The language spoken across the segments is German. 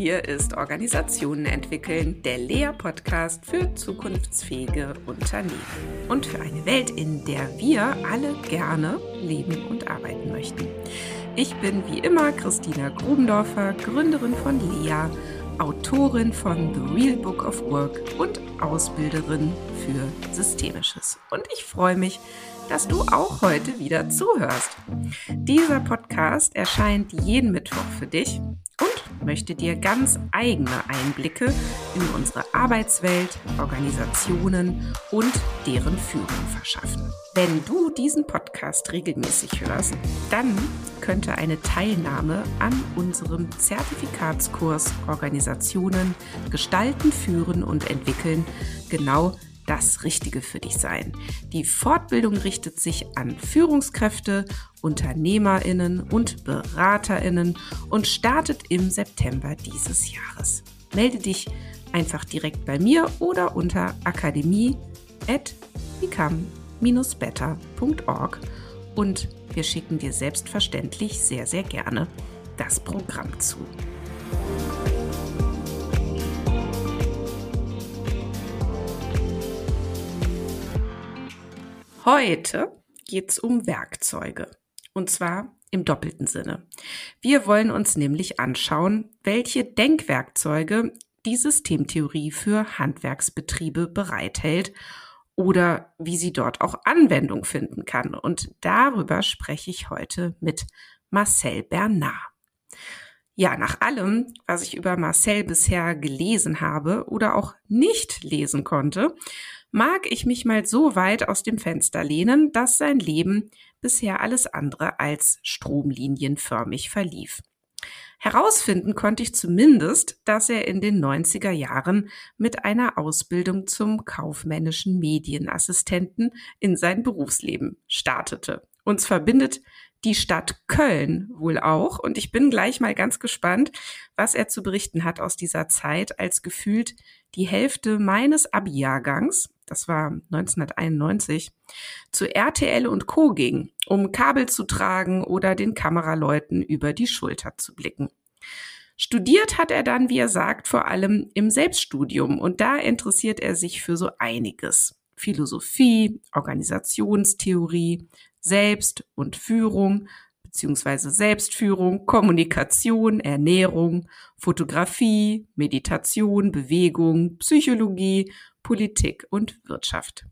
Hier ist Organisationen entwickeln, der Lea-Podcast für zukunftsfähige Unternehmen und für eine Welt, in der wir alle gerne leben und arbeiten möchten. Ich bin wie immer Christina Grubendorfer, Gründerin von Lea, Autorin von The Real Book of Work und Ausbilderin für Systemisches. Und ich freue mich, dass du auch heute wieder zuhörst. Dieser Podcast erscheint jeden Mittwoch für dich und möchte dir ganz eigene Einblicke in unsere Arbeitswelt, Organisationen und deren Führung verschaffen. Wenn du diesen Podcast regelmäßig hörst, dann könnte eine Teilnahme an unserem Zertifikatskurs Organisationen gestalten, führen und entwickeln genau das Richtige für dich sein. Die Fortbildung richtet sich an Führungskräfte, Unternehmerinnen und Beraterinnen und startet im September dieses Jahres. Melde dich einfach direkt bei mir oder unter akademie@become-better.org und wir schicken dir selbstverständlich sehr sehr gerne das Programm zu. Heute geht es um Werkzeuge. Und zwar im doppelten Sinne. Wir wollen uns nämlich anschauen, welche Denkwerkzeuge die Systemtheorie für Handwerksbetriebe bereithält oder wie sie dort auch Anwendung finden kann. Und darüber spreche ich heute mit Marcel Bernard. Ja, nach allem, was ich über Marcel bisher gelesen habe oder auch nicht lesen konnte, mag ich mich mal so weit aus dem Fenster lehnen, dass sein Leben bisher alles andere als stromlinienförmig verlief. Herausfinden konnte ich zumindest, dass er in den 90er Jahren mit einer Ausbildung zum kaufmännischen Medienassistenten in sein Berufsleben startete. Uns verbindet die Stadt Köln wohl auch. Und ich bin gleich mal ganz gespannt, was er zu berichten hat aus dieser Zeit, als gefühlt die Hälfte meines Abi-Jahrgangs, das war 1991, zu RTL und Co. ging, um Kabel zu tragen oder den Kameraleuten über die Schulter zu blicken. Studiert hat er dann, wie er sagt, vor allem im Selbststudium und da interessiert er sich für so einiges. Philosophie, Organisationstheorie, Selbst- und Führung beziehungsweise Selbstführung, Kommunikation, Ernährung, Fotografie, Meditation, Bewegung, Psychologie, Politik und Wirtschaft.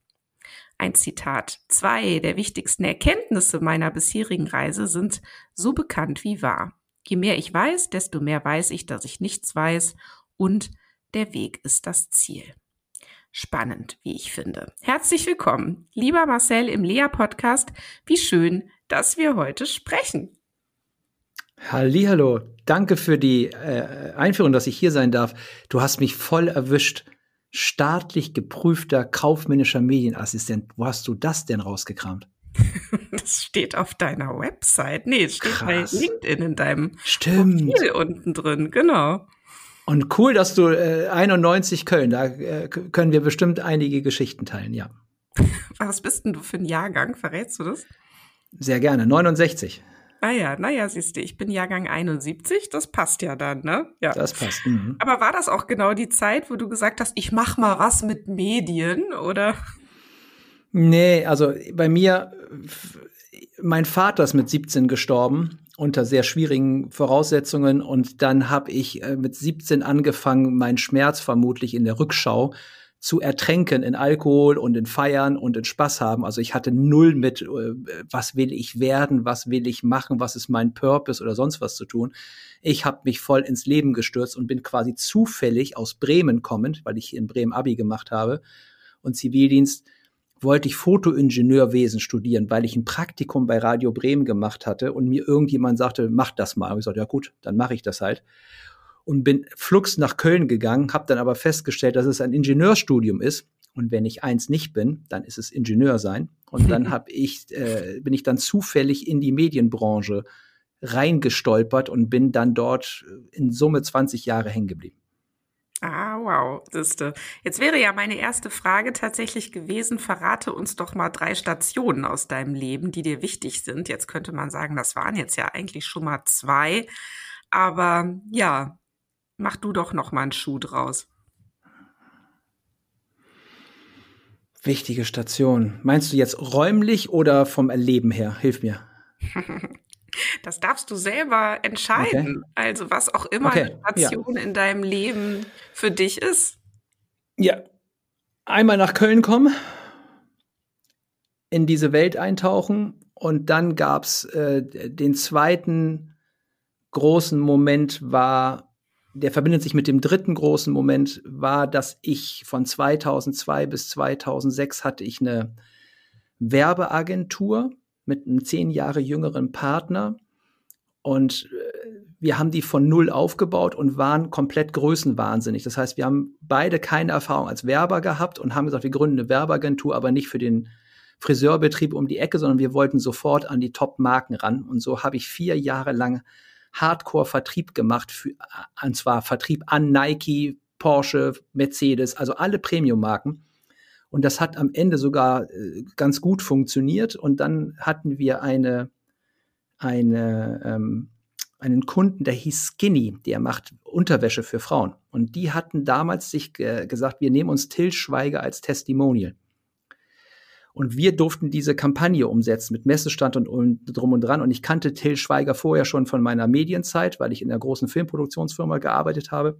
Ein Zitat. Zwei der wichtigsten Erkenntnisse meiner bisherigen Reise sind so bekannt wie wahr. Je mehr ich weiß, desto mehr weiß ich, dass ich nichts weiß und der Weg ist das Ziel spannend, wie ich finde. Herzlich willkommen, lieber Marcel im Lea Podcast. Wie schön, dass wir heute sprechen. Hallo, danke für die äh, Einführung, dass ich hier sein darf. Du hast mich voll erwischt. Staatlich geprüfter kaufmännischer Medienassistent. Wo hast du das denn rausgekramt? Das steht auf deiner Website. Nee, es steht Krass. bei LinkedIn in deinem Stimmt. Profil unten drin, genau. Und cool, dass du äh, 91 Köln, da äh, können wir bestimmt einige Geschichten teilen, ja. Was bist denn du für ein Jahrgang? Verrätst du das? Sehr gerne, 69. Ah ja, naja, siehst du, ich bin Jahrgang 71, das passt ja dann, ne? Ja. Das passt. Mhm. Aber war das auch genau die Zeit, wo du gesagt hast, ich mach mal was mit Medien, oder? Nee, also bei mir, mein Vater ist mit 17 gestorben unter sehr schwierigen Voraussetzungen. Und dann habe ich äh, mit 17 angefangen, meinen Schmerz vermutlich in der Rückschau zu ertränken in Alkohol und in Feiern und in Spaß haben. Also ich hatte null mit, äh, was will ich werden, was will ich machen, was ist mein Purpose oder sonst was zu tun. Ich habe mich voll ins Leben gestürzt und bin quasi zufällig aus Bremen kommend, weil ich in Bremen Abi gemacht habe und Zivildienst, wollte ich Fotoingenieurwesen studieren, weil ich ein Praktikum bei Radio Bremen gemacht hatte und mir irgendjemand sagte, mach das mal. Und ich sagte, ja gut, dann mache ich das halt. Und bin flugs nach Köln gegangen, habe dann aber festgestellt, dass es ein Ingenieurstudium ist. Und wenn ich eins nicht bin, dann ist es Ingenieur sein. Und dann hab ich, äh, bin ich dann zufällig in die Medienbranche reingestolpert und bin dann dort in Summe 20 Jahre hängen geblieben. Ah, wow, siehste. Jetzt wäre ja meine erste Frage tatsächlich gewesen, verrate uns doch mal drei Stationen aus deinem Leben, die dir wichtig sind. Jetzt könnte man sagen, das waren jetzt ja eigentlich schon mal zwei. Aber ja, mach du doch noch mal einen Schuh draus. Wichtige Station. Meinst du jetzt räumlich oder vom Erleben her? Hilf mir. Das darfst du selber entscheiden. Okay. Also was auch immer okay. eine Station ja. in deinem Leben für dich ist. Ja. Einmal nach Köln kommen, in diese Welt eintauchen und dann gab's äh, den zweiten großen Moment war, der verbindet sich mit dem dritten großen Moment, war, dass ich von 2002 bis 2006 hatte ich eine Werbeagentur mit einem zehn Jahre jüngeren Partner und äh, wir haben die von null aufgebaut und waren komplett größenwahnsinnig. Das heißt, wir haben beide keine Erfahrung als Werber gehabt und haben gesagt, wir gründen eine Werbeagentur, aber nicht für den Friseurbetrieb um die Ecke, sondern wir wollten sofort an die Top-Marken ran. Und so habe ich vier Jahre lang Hardcore-Vertrieb gemacht, für, und zwar Vertrieb an Nike, Porsche, Mercedes, also alle Premium-Marken. Und das hat am Ende sogar äh, ganz gut funktioniert. Und dann hatten wir eine, eine, ähm, einen Kunden, der hieß Skinny, der macht Unterwäsche für Frauen. Und die hatten damals sich äh, gesagt, wir nehmen uns Till Schweiger als Testimonial. Und wir durften diese Kampagne umsetzen mit Messestand und, und drum und dran. Und ich kannte Till Schweiger vorher schon von meiner Medienzeit, weil ich in einer großen Filmproduktionsfirma gearbeitet habe.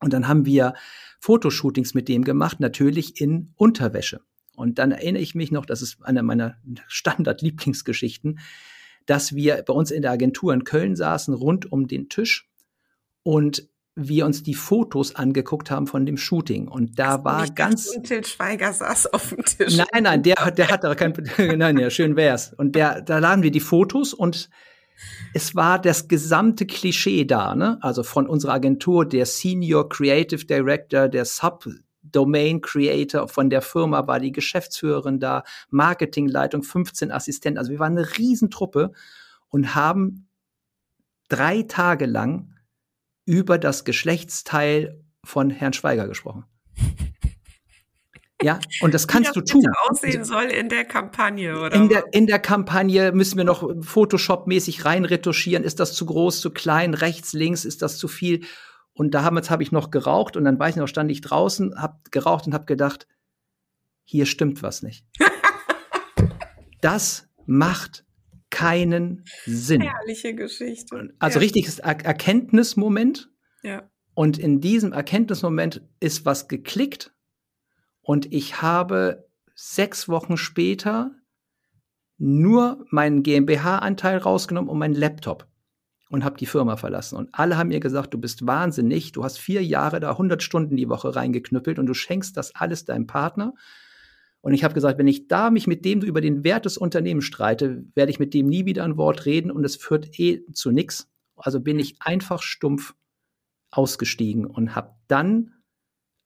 Und dann haben wir Fotoshootings mit dem gemacht, natürlich in Unterwäsche. Und dann erinnere ich mich noch, das ist eine meiner Standard-Lieblingsgeschichten, dass wir bei uns in der Agentur in Köln saßen, rund um den Tisch und wir uns die Fotos angeguckt haben von dem Shooting und da war ich ganz dachte, Til Schweiger saß auf dem Tisch. Nein, nein, der der hat da kein nein, ja, schön wär's. Und der da laden wir die Fotos und es war das gesamte Klischee da, ne? Also von unserer Agentur, der Senior Creative Director, der Subdomain Creator von der Firma war die Geschäftsführerin da, Marketingleitung, 15 Assistenten. Also wir waren eine Riesentruppe und haben drei Tage lang über das Geschlechtsteil von Herrn Schweiger gesprochen. Ja, und das kannst Wie das du tun. aussehen soll in der Kampagne, oder? In der, in der Kampagne müssen wir noch Photoshop-mäßig reinretuschieren. Ist das zu groß, zu klein, rechts, links, ist das zu viel? Und damals habe ich noch geraucht und dann weiß ich noch, stand ich draußen, hab geraucht und habe gedacht, hier stimmt was nicht. das macht keinen Sinn. Herrliche Geschichte. Also ja. richtiges er Erkenntnismoment. Ja. Und in diesem Erkenntnismoment ist was geklickt. Und ich habe sechs Wochen später nur meinen GmbH-Anteil rausgenommen und meinen Laptop und habe die Firma verlassen. Und alle haben mir gesagt, du bist wahnsinnig, du hast vier Jahre da 100 Stunden die Woche reingeknüppelt und du schenkst das alles deinem Partner. Und ich habe gesagt, wenn ich da mich mit dem über den Wert des Unternehmens streite, werde ich mit dem nie wieder ein Wort reden und es führt eh zu nichts. Also bin ich einfach stumpf ausgestiegen und habe dann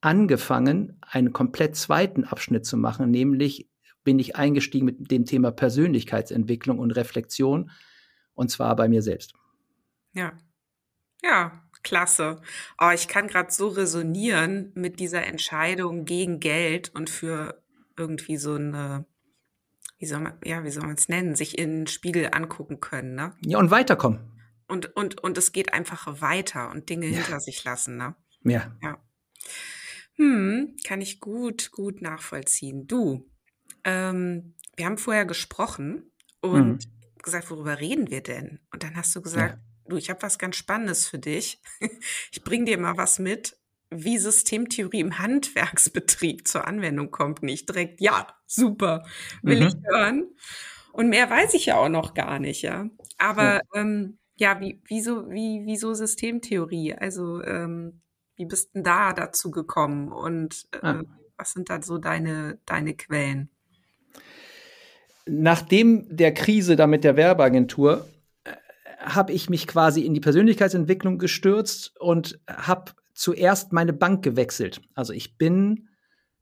angefangen, einen komplett zweiten Abschnitt zu machen, nämlich bin ich eingestiegen mit dem Thema Persönlichkeitsentwicklung und Reflexion und zwar bei mir selbst. Ja. Ja, klasse. Oh, ich kann gerade so resonieren mit dieser Entscheidung gegen Geld und für irgendwie so eine, wie soll man, ja, wie soll man es nennen, sich in den Spiegel angucken können, ne? Ja, und weiterkommen. Und, und, und es geht einfach weiter und Dinge ja. hinter sich lassen, ne? Ja. Ja. Hm, kann ich gut, gut nachvollziehen. Du, ähm, wir haben vorher gesprochen und mhm. gesagt, worüber reden wir denn? Und dann hast du gesagt, ja. du, ich habe was ganz Spannendes für dich. ich bring dir mal was mit, wie Systemtheorie im Handwerksbetrieb zur Anwendung kommt, nicht direkt, ja, super, will mhm. ich hören. Und mehr weiß ich ja auch noch gar nicht, ja. Aber ja, ähm, ja wie, wieso, wie, wieso Systemtheorie? Also, ähm, wie bist denn da dazu gekommen und äh, ah. was sind da so deine, deine Quellen? Nachdem der Krise da mit der Werbeagentur äh, habe ich mich quasi in die Persönlichkeitsentwicklung gestürzt und habe zuerst meine Bank gewechselt. Also ich bin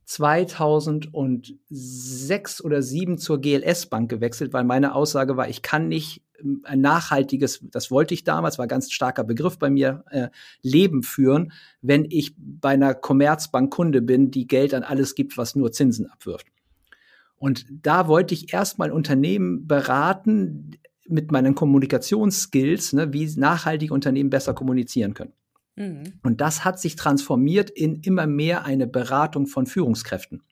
2006 oder 2007 zur GLS Bank gewechselt, weil meine Aussage war, ich kann nicht ein nachhaltiges, das wollte ich damals, war ein ganz starker Begriff bei mir, äh, Leben führen, wenn ich bei einer Commerzbank Kunde bin, die Geld an alles gibt, was nur Zinsen abwirft. Und da wollte ich erstmal Unternehmen beraten mit meinen Kommunikationsskills, ne, wie nachhaltige Unternehmen besser kommunizieren können. Mhm. Und das hat sich transformiert in immer mehr eine Beratung von Führungskräften,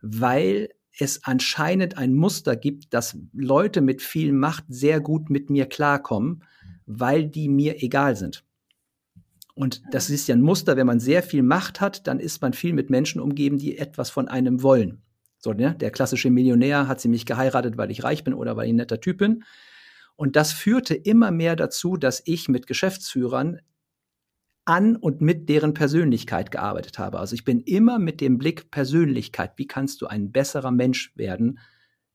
weil es anscheinend ein Muster gibt, dass Leute mit viel Macht sehr gut mit mir klarkommen, weil die mir egal sind. Und das ist ja ein Muster, wenn man sehr viel Macht hat, dann ist man viel mit Menschen umgeben, die etwas von einem wollen. So, ne? Der klassische Millionär hat sie mich geheiratet, weil ich reich bin oder weil ich ein netter Typ bin. Und das führte immer mehr dazu, dass ich mit Geschäftsführern an und mit deren Persönlichkeit gearbeitet habe. Also ich bin immer mit dem Blick Persönlichkeit, wie kannst du ein besserer Mensch werden,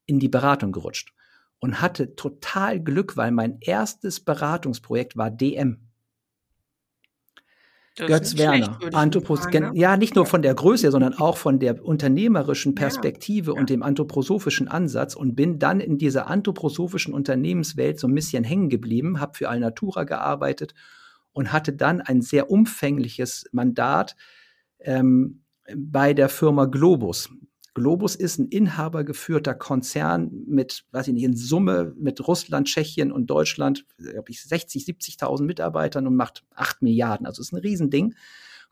in die Beratung gerutscht. Und hatte total Glück, weil mein erstes Beratungsprojekt war DM. Das Götz Werner, Anthropos ne? ja, nicht nur von der Größe, sondern auch von der unternehmerischen Perspektive ja. und dem anthroposophischen Ansatz und bin dann in dieser anthroposophischen Unternehmenswelt so ein bisschen hängen geblieben, habe für Alnatura gearbeitet und hatte dann ein sehr umfängliches Mandat ähm, bei der Firma Globus. Globus ist ein inhabergeführter Konzern mit, weiß ich nicht, in Summe mit Russland, Tschechien und Deutschland, glaube ich, 60, 70.000 Mitarbeitern und macht 8 Milliarden. Also ist ein Riesending,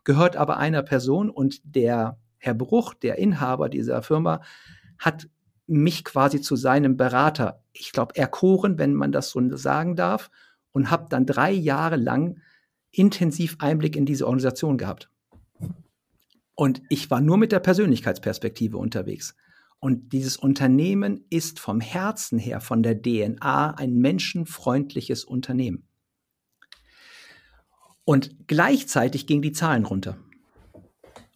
gehört aber einer Person und der Herr Bruch, der Inhaber dieser Firma, hat mich quasi zu seinem Berater, ich glaube, erkoren, wenn man das so sagen darf, und habe dann drei Jahre lang intensiv Einblick in diese Organisation gehabt. Und ich war nur mit der Persönlichkeitsperspektive unterwegs. Und dieses Unternehmen ist vom Herzen her, von der DNA, ein menschenfreundliches Unternehmen. Und gleichzeitig gingen die Zahlen runter.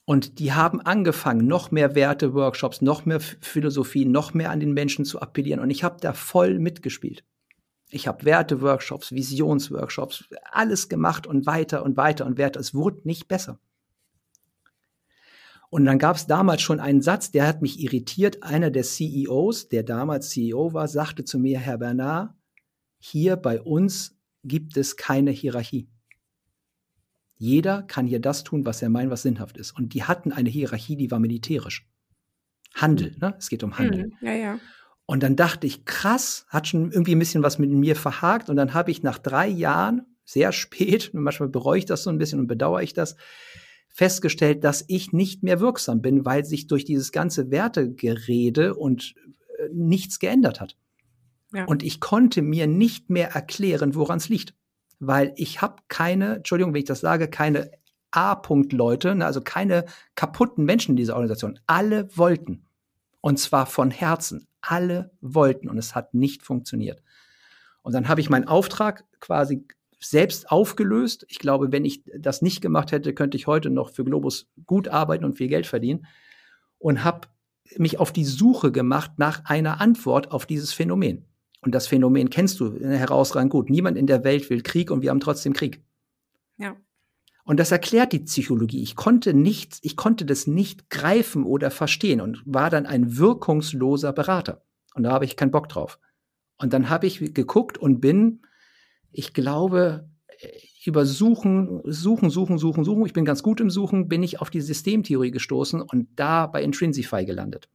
Und die haben angefangen, noch mehr Werte-Workshops, noch mehr Philosophie, noch mehr an den Menschen zu appellieren. Und ich habe da voll mitgespielt. Ich habe Werte-Workshops, Visionsworkshops, alles gemacht und weiter und weiter und weiter. Es wurde nicht besser. Und dann gab es damals schon einen Satz, der hat mich irritiert. Einer der CEOs, der damals CEO war, sagte zu mir, Herr Bernard, hier bei uns gibt es keine Hierarchie. Jeder kann hier das tun, was er meint, was sinnhaft ist. Und die hatten eine Hierarchie, die war militärisch. Handel, ne? Es geht um Handel. Mhm, ja, ja. Und dann dachte ich, krass, hat schon irgendwie ein bisschen was mit mir verhakt. Und dann habe ich nach drei Jahren, sehr spät, und manchmal bereue ich das so ein bisschen und bedauere ich das, festgestellt, dass ich nicht mehr wirksam bin, weil sich durch dieses ganze Wertegerede und äh, nichts geändert hat. Ja. Und ich konnte mir nicht mehr erklären, woran es liegt. Weil ich habe keine, Entschuldigung, wenn ich das sage, keine A-Punkt-Leute, ne, also keine kaputten Menschen in dieser Organisation. Alle wollten. Und zwar von Herzen. Alle wollten. Und es hat nicht funktioniert. Und dann habe ich meinen Auftrag quasi selbst aufgelöst. Ich glaube, wenn ich das nicht gemacht hätte, könnte ich heute noch für Globus gut arbeiten und viel Geld verdienen. Und habe mich auf die Suche gemacht nach einer Antwort auf dieses Phänomen. Und das Phänomen kennst du herausragend gut. Niemand in der Welt will Krieg und wir haben trotzdem Krieg. Ja. Und das erklärt die Psychologie. Ich konnte nichts, ich konnte das nicht greifen oder verstehen und war dann ein wirkungsloser Berater. Und da habe ich keinen Bock drauf. Und dann habe ich geguckt und bin ich glaube, über Suchen, Suchen, Suchen, Suchen, Suchen, ich bin ganz gut im Suchen, bin ich auf die Systemtheorie gestoßen und da bei Intrinsify gelandet.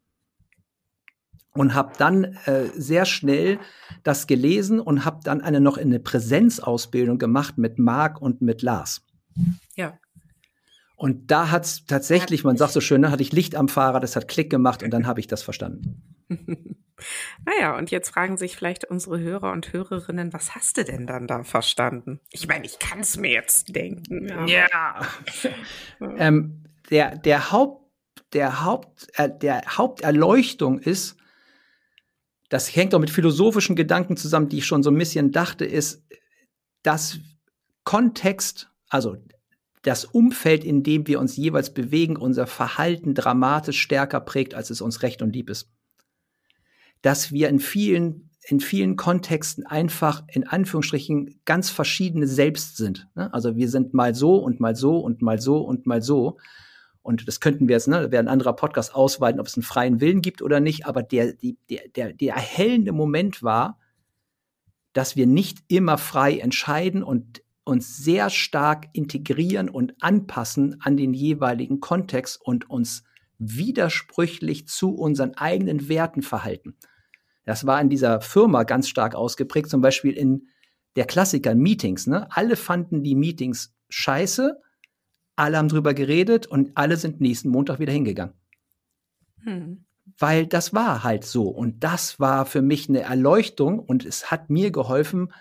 Und habe dann äh, sehr schnell das gelesen und habe dann eine noch eine Präsenzausbildung gemacht mit Marc und mit Lars. Ja. Und da hat es tatsächlich, man sagt so schön, ne, hatte ich Licht am Fahrrad, es hat Klick gemacht und dann habe ich das verstanden. naja, und jetzt fragen sich vielleicht unsere Hörer und Hörerinnen, was hast du denn dann da verstanden? Ich meine, ich kann es mir jetzt denken. Ja. ähm, der, der Haupt, der Haupt, äh, der Haupterleuchtung ist, das hängt auch mit philosophischen Gedanken zusammen, die ich schon so ein bisschen dachte, ist, dass Kontext, also das Umfeld, in dem wir uns jeweils bewegen, unser Verhalten dramatisch stärker prägt, als es uns recht und lieb ist dass wir in vielen in vielen Kontexten einfach in Anführungsstrichen ganz verschiedene Selbst sind. Ne? Also wir sind mal so und mal so und mal so und mal so. Und das könnten wir jetzt, ne, wäre ein anderer Podcast ausweiten, ob es einen freien Willen gibt oder nicht. Aber der, der, der, der erhellende Moment war, dass wir nicht immer frei entscheiden und uns sehr stark integrieren und anpassen an den jeweiligen Kontext und uns widersprüchlich zu unseren eigenen Werten verhalten. Das war in dieser Firma ganz stark ausgeprägt, zum Beispiel in der Klassiker Meetings. Ne? Alle fanden die Meetings scheiße, alle haben drüber geredet und alle sind nächsten Montag wieder hingegangen. Hm. Weil das war halt so. Und das war für mich eine Erleuchtung und es hat mir geholfen,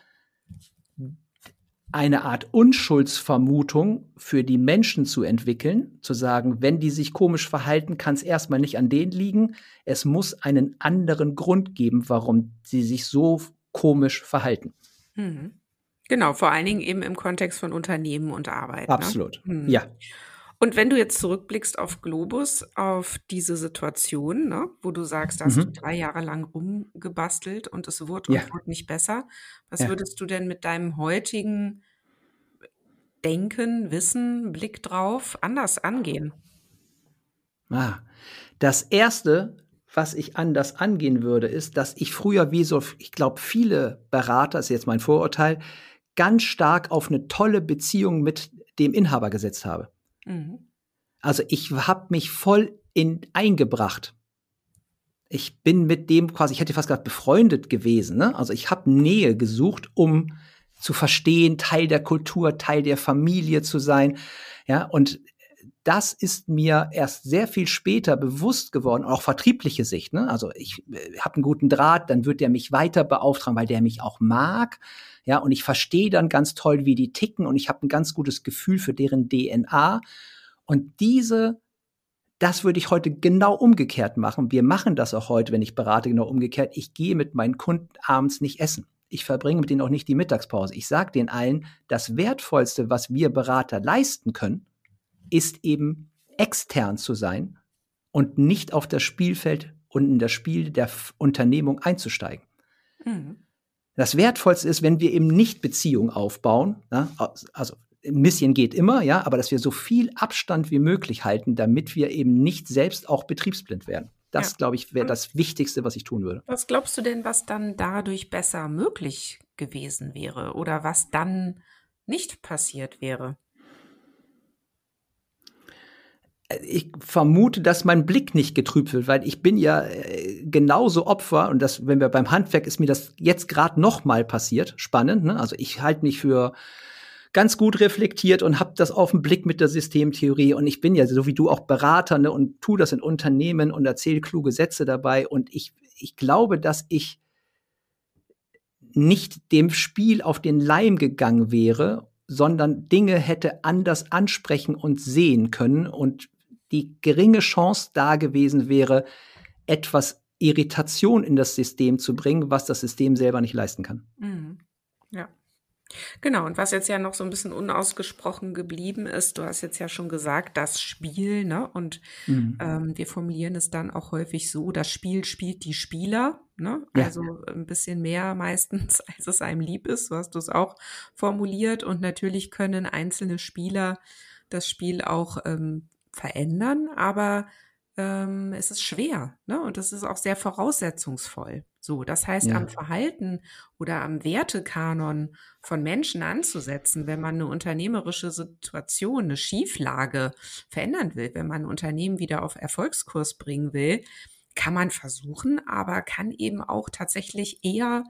eine Art Unschuldsvermutung für die Menschen zu entwickeln, zu sagen, wenn die sich komisch verhalten, kann es erstmal nicht an denen liegen. Es muss einen anderen Grund geben, warum sie sich so komisch verhalten. Mhm. Genau, vor allen Dingen eben im Kontext von Unternehmen und Arbeit. Ne? Absolut, ne? mhm. ja. Und wenn du jetzt zurückblickst auf Globus, auf diese Situation, ne, wo du sagst, da hast mhm. du drei Jahre lang rumgebastelt und es wurde ja. und wurde nicht besser, was ja. würdest du denn mit deinem heutigen Denken, Wissen, Blick drauf anders angehen? Ah, das erste, was ich anders angehen würde, ist, dass ich früher wie so, ich glaube, viele Berater, ist jetzt mein Vorurteil, ganz stark auf eine tolle Beziehung mit dem Inhaber gesetzt habe. Mhm. Also ich habe mich voll in eingebracht. Ich bin mit dem quasi, ich hätte fast gesagt, befreundet gewesen. Ne? Also ich habe Nähe gesucht, um zu verstehen, Teil der Kultur, Teil der Familie zu sein. Ja, und das ist mir erst sehr viel später bewusst geworden, auch vertriebliche Sicht. Ne? Also ich äh, habe einen guten Draht, dann wird der mich weiter beauftragen, weil der mich auch mag. Ja, und ich verstehe dann ganz toll, wie die ticken und ich habe ein ganz gutes Gefühl für deren DNA. Und diese, das würde ich heute genau umgekehrt machen. Wir machen das auch heute, wenn ich berate, genau umgekehrt. Ich gehe mit meinen Kunden abends nicht essen. Ich verbringe mit denen auch nicht die Mittagspause. Ich sage den allen, das Wertvollste, was wir Berater leisten können, ist eben extern zu sein und nicht auf das Spielfeld und in das Spiel der Unternehmung einzusteigen. Mhm. Das Wertvollste ist, wenn wir eben nicht Beziehungen aufbauen, ja, also ein bisschen geht immer, ja, aber dass wir so viel Abstand wie möglich halten, damit wir eben nicht selbst auch betriebsblind werden. Das, ja. glaube ich, wäre das Wichtigste, was ich tun würde. Was glaubst du denn, was dann dadurch besser möglich gewesen wäre oder was dann nicht passiert wäre? Ich vermute, dass mein Blick nicht getrübt wird, weil ich bin ja äh, genauso Opfer und das, wenn wir beim Handwerk ist mir das jetzt gerade noch mal passiert, spannend. Ne? Also ich halte mich für ganz gut reflektiert und habe das auf den Blick mit der Systemtheorie und ich bin ja so wie du auch Berater ne, und tu das in Unternehmen und erzähle kluge Sätze dabei und ich ich glaube, dass ich nicht dem Spiel auf den Leim gegangen wäre sondern Dinge hätte anders ansprechen und sehen können und die geringe Chance da gewesen wäre, etwas Irritation in das System zu bringen, was das System selber nicht leisten kann. Mhm. Ja. Genau, und was jetzt ja noch so ein bisschen unausgesprochen geblieben ist, du hast jetzt ja schon gesagt, das Spiel, ne? Und mhm. ähm, wir formulieren es dann auch häufig so, das Spiel spielt die Spieler, ne? Ja. Also ein bisschen mehr meistens, als es einem lieb ist, so hast du es auch formuliert. Und natürlich können einzelne Spieler das Spiel auch ähm, verändern, aber ähm, es ist schwer ne? und es ist auch sehr voraussetzungsvoll. So, das heißt, ja. am Verhalten oder am Wertekanon von Menschen anzusetzen, wenn man eine unternehmerische Situation, eine Schieflage verändern will, wenn man ein Unternehmen wieder auf Erfolgskurs bringen will, kann man versuchen, aber kann eben auch tatsächlich eher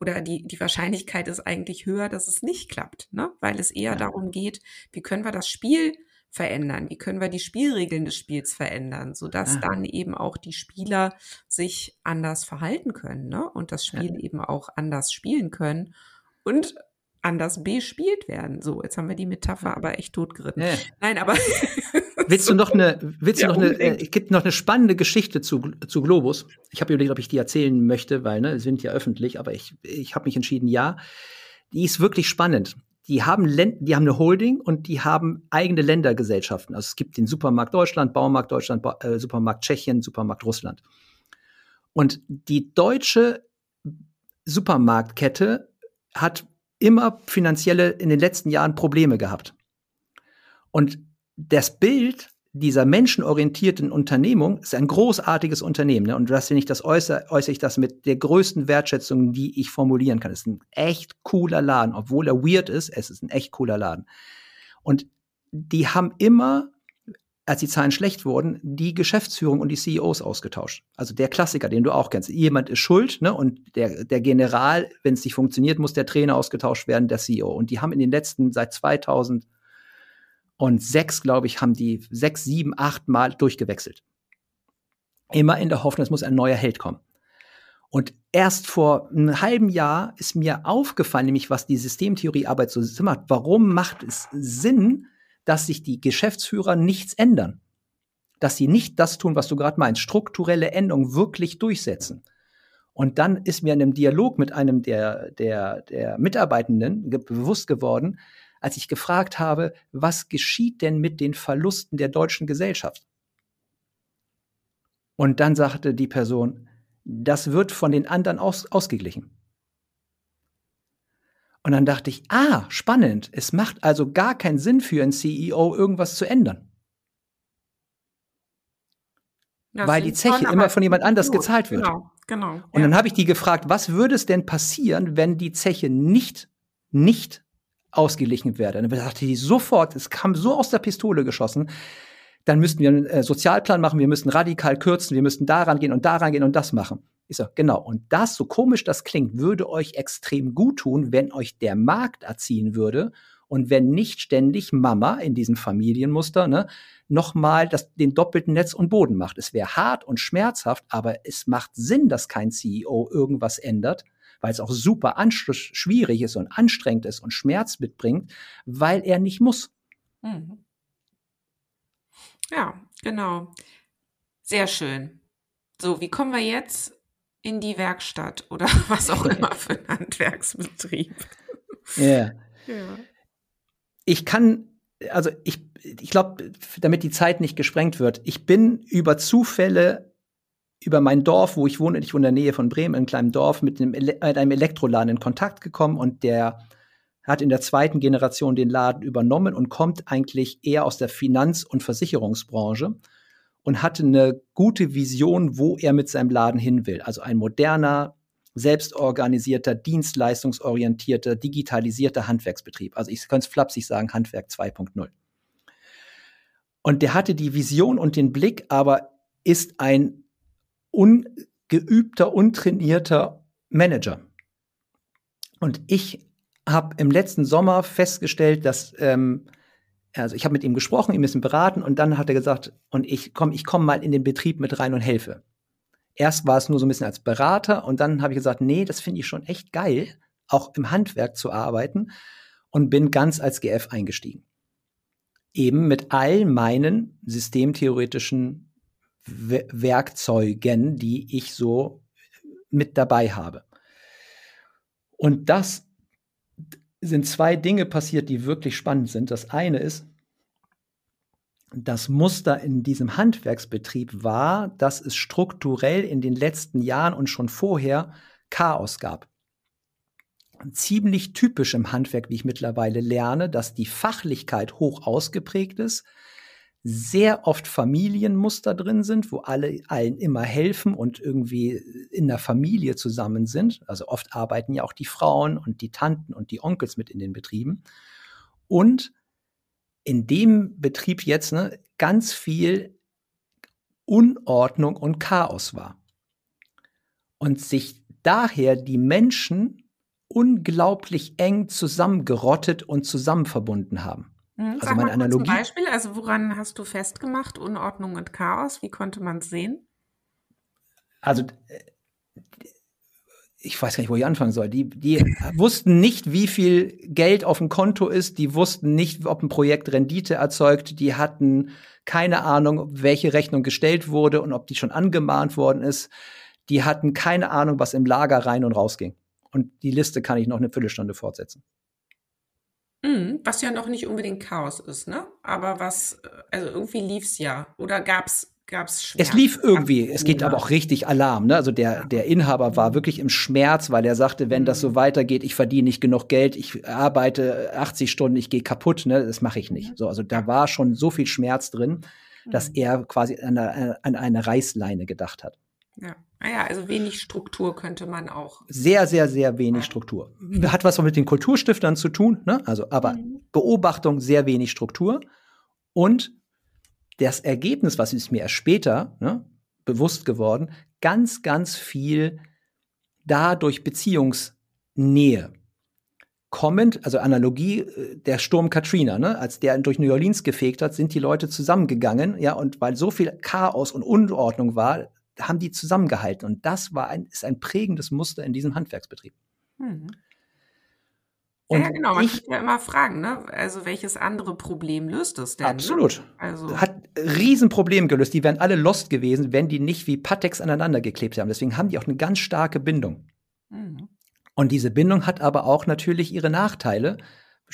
oder die, die Wahrscheinlichkeit ist eigentlich höher, dass es nicht klappt, ne? weil es eher ja. darum geht, wie können wir das Spiel verändern? Wie können wir die Spielregeln des Spiels verändern, sodass Aha. dann eben auch die Spieler sich anders verhalten können ne? und das Spiel ja. eben auch anders spielen können und anders bespielt werden. So, jetzt haben wir die Metapher aber echt totgeritten. Ja. Nein, aber willst du noch eine, willst ja, du noch eine, äh, gibt noch eine spannende Geschichte zu, zu Globus. Ich habe überlegt, ob ich die erzählen möchte, weil ne, sind ja öffentlich, aber ich, ich habe mich entschieden, ja. Die ist wirklich spannend die haben, Länd die haben eine Holding und die haben eigene Ländergesellschaften. Also es gibt den Supermarkt Deutschland, Baumarkt Deutschland, ba äh, Supermarkt Tschechien, Supermarkt Russland. Und die deutsche Supermarktkette hat immer finanzielle in den letzten Jahren Probleme gehabt. Und das Bild dieser menschenorientierten Unternehmung ist ein großartiges Unternehmen. Ne? Und das, wenn ich das äußere, äußere ich das mit der größten Wertschätzung, die ich formulieren kann. Es ist ein echt cooler Laden, obwohl er weird ist, es ist ein echt cooler Laden. Und die haben immer, als die Zahlen schlecht wurden, die Geschäftsführung und die CEOs ausgetauscht. Also der Klassiker, den du auch kennst. Jemand ist schuld, ne? Und der, der General, wenn es nicht funktioniert, muss der Trainer ausgetauscht werden, der CEO. Und die haben in den letzten, seit 2000 Und sechs, glaube ich, haben die sechs, sieben, acht Mal durchgewechselt. Immer in der Hoffnung, es muss ein neuer Held kommen. Und erst vor einem halben Jahr ist mir aufgefallen, nämlich was die Systemtheoriearbeit so macht. Warum macht es Sinn, dass sich die Geschäftsführer nichts ändern? Dass sie nicht das tun, was du gerade meinst, strukturelle Änderungen wirklich durchsetzen. Und dann ist mir in einem Dialog mit einem der, der, der Mitarbeitenden bewusst geworden, als ich gefragt habe, was geschieht denn mit den Verlusten der deutschen Gesellschaft? Und dann sagte die Person, das wird von den anderen aus, ausgeglichen. Und dann dachte ich, ah, spannend. Es macht also gar keinen Sinn für einen CEO, irgendwas zu ändern. Das weil die Zeche immer von jemand anders gut. gezahlt wird. Genau, genau. Und ja. dann habe ich die gefragt, was würde es denn passieren, wenn die Zeche nicht, nicht ausgeglichen wäre? Dann dachte die sofort, es kam so aus der Pistole geschossen, dann müssten wir einen äh, Sozialplan machen, wir müssten radikal kürzen, wir müssten daran gehen und daran gehen und das machen. Ich so, genau. Und das, so komisch das klingt, würde euch extrem gut tun, wenn euch der Markt erziehen würde und wenn nicht ständig Mama in diesem Familienmuster ne, nochmal das, den doppelten Netz und Boden macht. Es wäre hart und schmerzhaft, aber es macht Sinn, dass kein CEO irgendwas ändert, weil es auch super schwierig ist und anstrengend ist und Schmerz mitbringt, weil er nicht muss. Mhm. Ja, genau. Sehr schön. So, wie kommen wir jetzt in die Werkstatt oder was auch immer für ein Handwerksbetrieb? Yeah. Ja. Ich kann, also ich, ich glaube, damit die Zeit nicht gesprengt wird, ich bin über Zufälle über mein Dorf, wo ich wohne, ich wohne in der Nähe von Bremen, in einem kleinen Dorf, mit einem, mit einem Elektroladen in Kontakt gekommen und der hat in der zweiten Generation den Laden übernommen und kommt eigentlich eher aus der Finanz- und Versicherungsbranche und hatte eine gute Vision, wo er mit seinem Laden hin will. Also ein moderner, selbstorganisierter, dienstleistungsorientierter, digitalisierter Handwerksbetrieb. Also ich könnte es flapsig sagen, Handwerk 2.0. Und der hatte die Vision und den Blick, aber ist ein ungeübter, untrainierter Manager. Und ich habe im letzten Sommer festgestellt, dass ähm, also ich habe mit ihm gesprochen, ihm ein bisschen beraten und dann hat er gesagt, und ich komme ich komm mal in den Betrieb mit rein und helfe. Erst war es nur so ein bisschen als Berater und dann habe ich gesagt, nee, das finde ich schon echt geil, auch im Handwerk zu arbeiten und bin ganz als GF eingestiegen. Eben mit all meinen systemtheoretischen Werkzeugen, die ich so mit dabei habe. Und das sind zwei Dinge passiert, die wirklich spannend sind. Das eine ist, das Muster in diesem Handwerksbetrieb war, dass es strukturell in den letzten Jahren und schon vorher Chaos gab. Ziemlich typisch im Handwerk, wie ich mittlerweile lerne, dass die Fachlichkeit hoch ausgeprägt ist, sehr oft Familienmuster drin sind, wo alle allen immer helfen und irgendwie in der Familie zusammen sind. Also oft arbeiten ja auch die Frauen und die Tanten und die Onkels mit in den Betrieben. Und in dem Betrieb jetzt ne, ganz viel Unordnung und Chaos war. Und sich daher die Menschen unglaublich eng zusammengerottet und zusammen verbunden haben. Mhm, also meine Analogie. Zum Beispiel, also woran hast du festgemacht, Unordnung und Chaos? Wie konnte man es sehen? Also äh, ich weiß gar nicht, wo ich anfangen soll. Die, die wussten nicht, wie viel Geld auf dem Konto ist. Die wussten nicht, ob ein Projekt Rendite erzeugt. Die hatten keine Ahnung, welche Rechnung gestellt wurde und ob die schon angemahnt worden ist. Die hatten keine Ahnung, was im Lager rein und raus ging. Und die Liste kann ich noch eine Viertelstunde fortsetzen. Mhm, was ja noch nicht unbedingt Chaos ist, ne? Aber was, äh, also irgendwie lief's ja. Oder gab's, gab's Schmerz? Es lief irgendwie. Es geht aber auch richtig Alarm, ne? Also der, der Inhaber war wirklich im Schmerz, weil er sagte, wenn das so mhm. weitergeht, ich verdiene nicht genug Geld, ich arbeite 80 Stunden, ich gehe kaputt, ne? Das mache ich nicht. So, also da war schon so viel Schmerz drin, dass mhm. er quasi an eine, an eine Reißleine gedacht hat. Ja. Naja, ah also wenig Struktur könnte man auch. Sehr, sehr, sehr wenig Struktur. Hat was mit den Kulturstiftern zu tun, ne? Also, aber mhm. Beobachtung, sehr wenig Struktur. Und das Ergebnis, was ist mir erst später ne, bewusst geworden, ganz, ganz viel dadurch Beziehungsnähe. kommend, also Analogie, äh, der Sturm Katrina, ne, als der durch New Orleans gefegt hat, sind die Leute zusammengegangen, ja, und weil so viel Chaos und Unordnung war, haben die zusammengehalten. Und das war ein, ist ein prägendes Muster in diesem Handwerksbetrieb. Mhm. Und ja, genau, man ich, kann ja immer fragen, ne? Also welches andere Problem löst es denn? Ne? Absolut. Ne? Also hat Riesenproblem gelöst. Die wären alle lost gewesen, wenn die nicht wie Patex aneinander geklebt haben. Deswegen haben die auch eine ganz starke Bindung. Mhm. Und diese Bindung hat aber auch natürlich ihre Nachteile.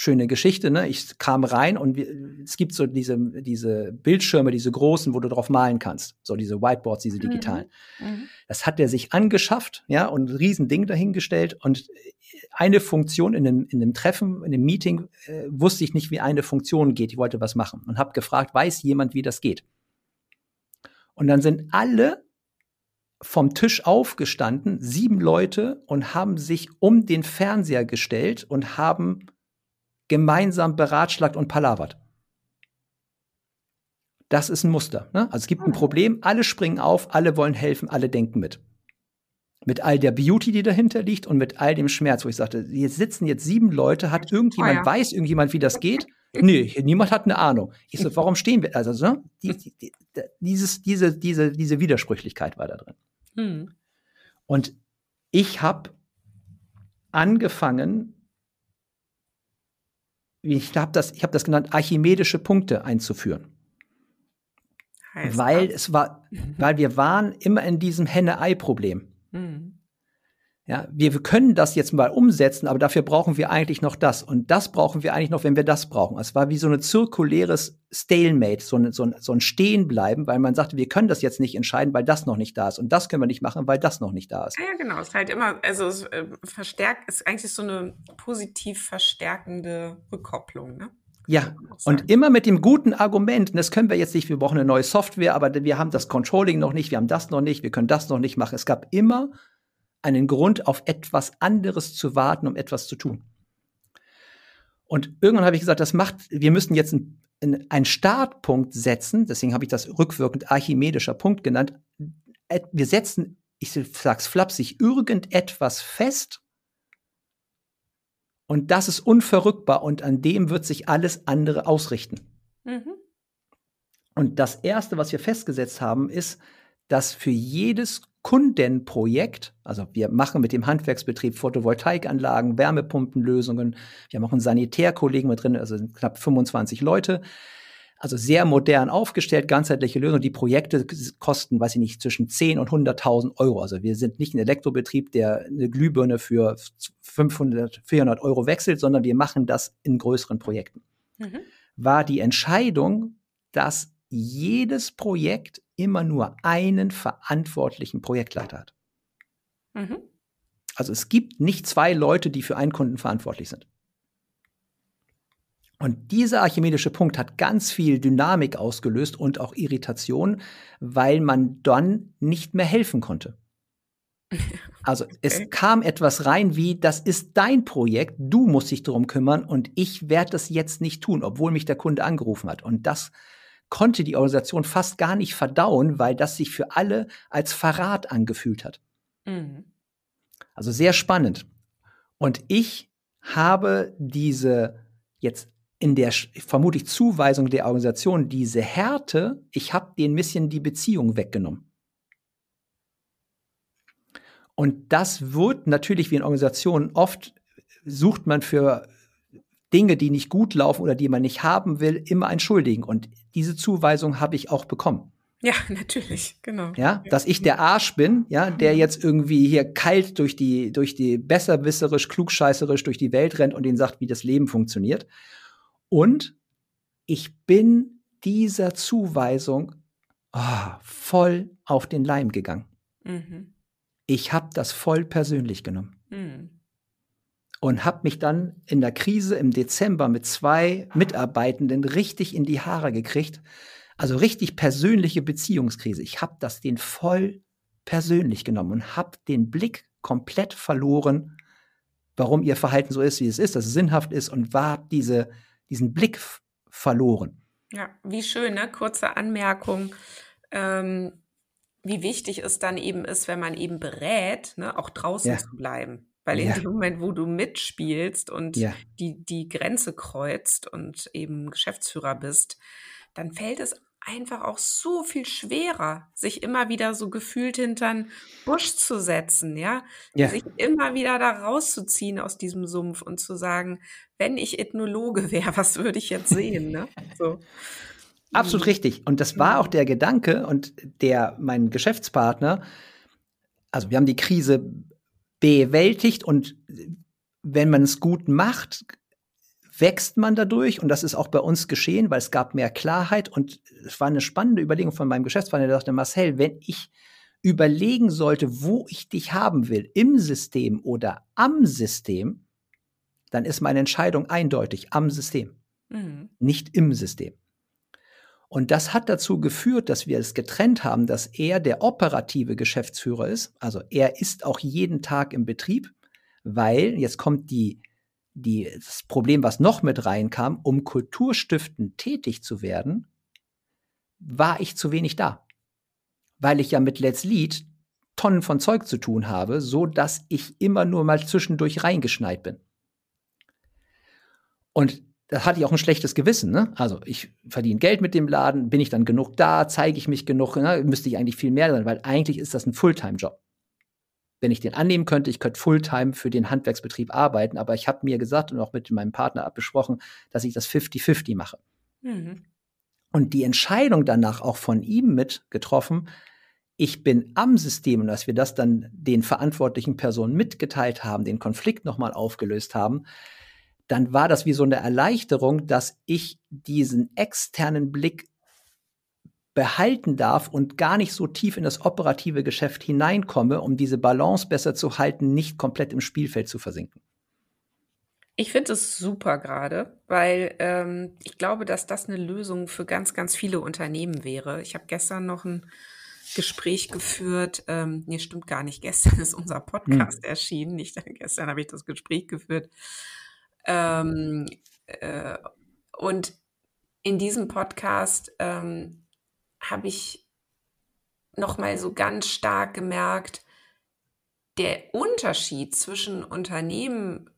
Schöne Geschichte, ne? Ich kam rein und wir, es gibt so diese, diese Bildschirme, diese großen, wo du drauf malen kannst. So diese Whiteboards, diese digitalen. Mhm. Mhm. Das hat er sich angeschafft, ja, und ein Riesending dahingestellt. Und eine Funktion in einem, in einem Treffen, in einem Meeting, äh, wusste ich nicht, wie eine Funktion geht. Ich wollte was machen und habe gefragt, weiß jemand, wie das geht? Und dann sind alle vom Tisch aufgestanden, sieben Leute, und haben sich um den Fernseher gestellt und haben gemeinsam beratschlagt und palavert. Das ist ein Muster. Ne? Also es gibt ein ah. Problem, alle springen auf, alle wollen helfen, alle denken mit. Mit all der Beauty, die dahinter liegt und mit all dem Schmerz, wo ich sagte, hier sitzen jetzt sieben Leute, hat irgendjemand, oh ja. weiß irgendjemand, wie das geht? Nee, niemand hat eine Ahnung. Ich so, warum stehen wir? Also, ne? die, die, dieses, diese, diese, diese Widersprüchlichkeit war da drin. Hm. Und ich habe angefangen, ich habe das, ich habe das genannt, archimedische Punkte einzuführen. Heißt weil das? es war, weil wir waren immer in diesem Henne-Ei-Problem. Mhm. Ja, wir, können das jetzt mal umsetzen, aber dafür brauchen wir eigentlich noch das. Und das brauchen wir eigentlich noch, wenn wir das brauchen. Es war wie so ein zirkuläres Stalemate, so ein, so ein, so ein Stehenbleiben, weil man sagte, wir können das jetzt nicht entscheiden, weil das noch nicht da ist. Und das können wir nicht machen, weil das noch nicht da ist. Ja, ja genau. Es ist halt immer, also es äh, verstärkt, ist eigentlich so eine positiv verstärkende Rückkopplung, ne? Ja, und immer mit dem guten Argument, und das können wir jetzt nicht, wir brauchen eine neue Software, aber wir haben das Controlling noch nicht, wir haben das noch nicht, wir können das noch nicht machen. Es gab immer einen Grund, auf etwas anderes zu warten, um etwas zu tun. Und irgendwann habe ich gesagt, das macht, wir müssen jetzt einen Startpunkt setzen, deswegen habe ich das rückwirkend archimedischer Punkt genannt. Wir setzen, ich sag's flapsig, irgendetwas fest, und das ist unverrückbar und an dem wird sich alles andere ausrichten. Mhm. Und das Erste, was wir festgesetzt haben, ist, dass für jedes Kundenprojekt, also wir machen mit dem Handwerksbetrieb Photovoltaikanlagen, Wärmepumpenlösungen, wir haben auch einen Sanitärkollegen mit drin, also knapp 25 Leute, also sehr modern aufgestellt, ganzheitliche Lösung. Die Projekte kosten, weiß ich nicht, zwischen 10 und 100.000 Euro. Also wir sind nicht ein Elektrobetrieb, der eine Glühbirne für 500, 400 Euro wechselt, sondern wir machen das in größeren Projekten. Mhm. War die Entscheidung, dass jedes Projekt immer nur einen verantwortlichen Projektleiter hat. Mhm. Also es gibt nicht zwei Leute, die für einen Kunden verantwortlich sind. Und dieser archimedische Punkt hat ganz viel Dynamik ausgelöst und auch Irritation, weil man dann nicht mehr helfen konnte. Also okay. es kam etwas rein wie, das ist dein Projekt, du musst dich darum kümmern und ich werde das jetzt nicht tun, obwohl mich der Kunde angerufen hat. Und das konnte die Organisation fast gar nicht verdauen, weil das sich für alle als Verrat angefühlt hat. Mhm. Also sehr spannend. Und ich habe diese jetzt in der vermutlich Zuweisung der Organisation diese Härte, ich habe den bisschen die Beziehung weggenommen. Und das wird natürlich wie in Organisationen oft sucht man für Dinge, die nicht gut laufen oder die man nicht haben will, immer einen Schuldigen. Und diese Zuweisung habe ich auch bekommen. Ja, natürlich, genau. Ja, dass ich der Arsch bin, ja, der jetzt irgendwie hier kalt durch die, durch die besserwisserisch, klugscheißerisch durch die Welt rennt und ihnen sagt, wie das Leben funktioniert. Und ich bin dieser Zuweisung oh, voll auf den Leim gegangen. Mhm. Ich habe das voll persönlich genommen. Mhm. Und habe mich dann in der Krise im Dezember mit zwei Mitarbeitenden richtig in die Haare gekriegt. Also richtig persönliche Beziehungskrise. Ich habe das den voll persönlich genommen und habe den Blick komplett verloren, warum ihr Verhalten so ist, wie es ist, dass es sinnhaft ist und war diese diesen Blick verloren. Ja, wie schön, ne? Kurze Anmerkung. Ähm, wie wichtig es dann eben ist, wenn man eben berät, ne, auch draußen ja. zu bleiben. Weil in Ja. dem Moment, wo du mitspielst und Ja. die, die Grenze kreuzt und eben Geschäftsführer bist, dann fällt es einfach auch so viel schwerer, sich immer wieder so gefühlt hintern Busch zu setzen, ja? Ja. Sich immer wieder da rauszuziehen aus diesem Sumpf und zu sagen, wenn ich Ethnologe wäre, was würde ich jetzt sehen, ne? So. Absolut richtig. Und das war auch der Gedanke und der, mein Geschäftspartner, also wir haben die Krise bewältigt und wenn man es gut macht, wächst man dadurch und das ist auch bei uns geschehen, weil es gab mehr Klarheit und es war eine spannende Überlegung von meinem Geschäftspartner, der sagte, Marcel, wenn ich überlegen sollte, wo ich dich haben will, im System oder am System, dann ist meine Entscheidung eindeutig am System, Mhm. nicht im System. Und das hat dazu geführt, dass wir es getrennt haben, dass er der operative Geschäftsführer ist. Also er ist auch jeden Tag im Betrieb, weil jetzt kommt die, die, das Problem, was noch mit reinkam, um kulturstiftend tätig zu werden, war ich zu wenig da. Weil ich ja mit Let's Lead Tonnen von Zeug zu tun habe, so dass ich immer nur mal zwischendurch reingeschneit bin. Und da hatte ich auch ein schlechtes Gewissen. Ne? Also ich verdiene Geld mit dem Laden, bin ich dann genug da, zeige ich mich genug, ne? müsste ich eigentlich viel mehr sein, weil eigentlich ist das ein Fulltime-Job. Wenn ich den annehmen könnte, ich könnte Fulltime für den Handwerksbetrieb arbeiten, aber ich habe mir gesagt und auch mit meinem Partner abgesprochen, dass ich das 50-50 mache. Mhm. Und die Entscheidung danach auch von ihm mit getroffen, ich bin am System und dass wir das dann den verantwortlichen Personen mitgeteilt haben, den Konflikt nochmal aufgelöst haben, dann war das wie so eine Erleichterung, dass ich diesen externen Blick behalten darf und gar nicht so tief in das operative Geschäft hineinkomme, um diese Balance besser zu halten, nicht komplett im Spielfeld zu versinken. Ich finde es super gerade, weil ähm, ich glaube, dass das eine Lösung für ganz, ganz viele Unternehmen wäre. Ich habe gestern noch ein Gespräch geführt. Ähm, nee, stimmt gar nicht. Gestern ist unser Podcast hm. erschienen. Nicht gestern habe ich das Gespräch geführt. Ähm, äh, und in diesem Podcast ähm, habe ich noch mal so ganz stark gemerkt, der Unterschied zwischen Unternehmen,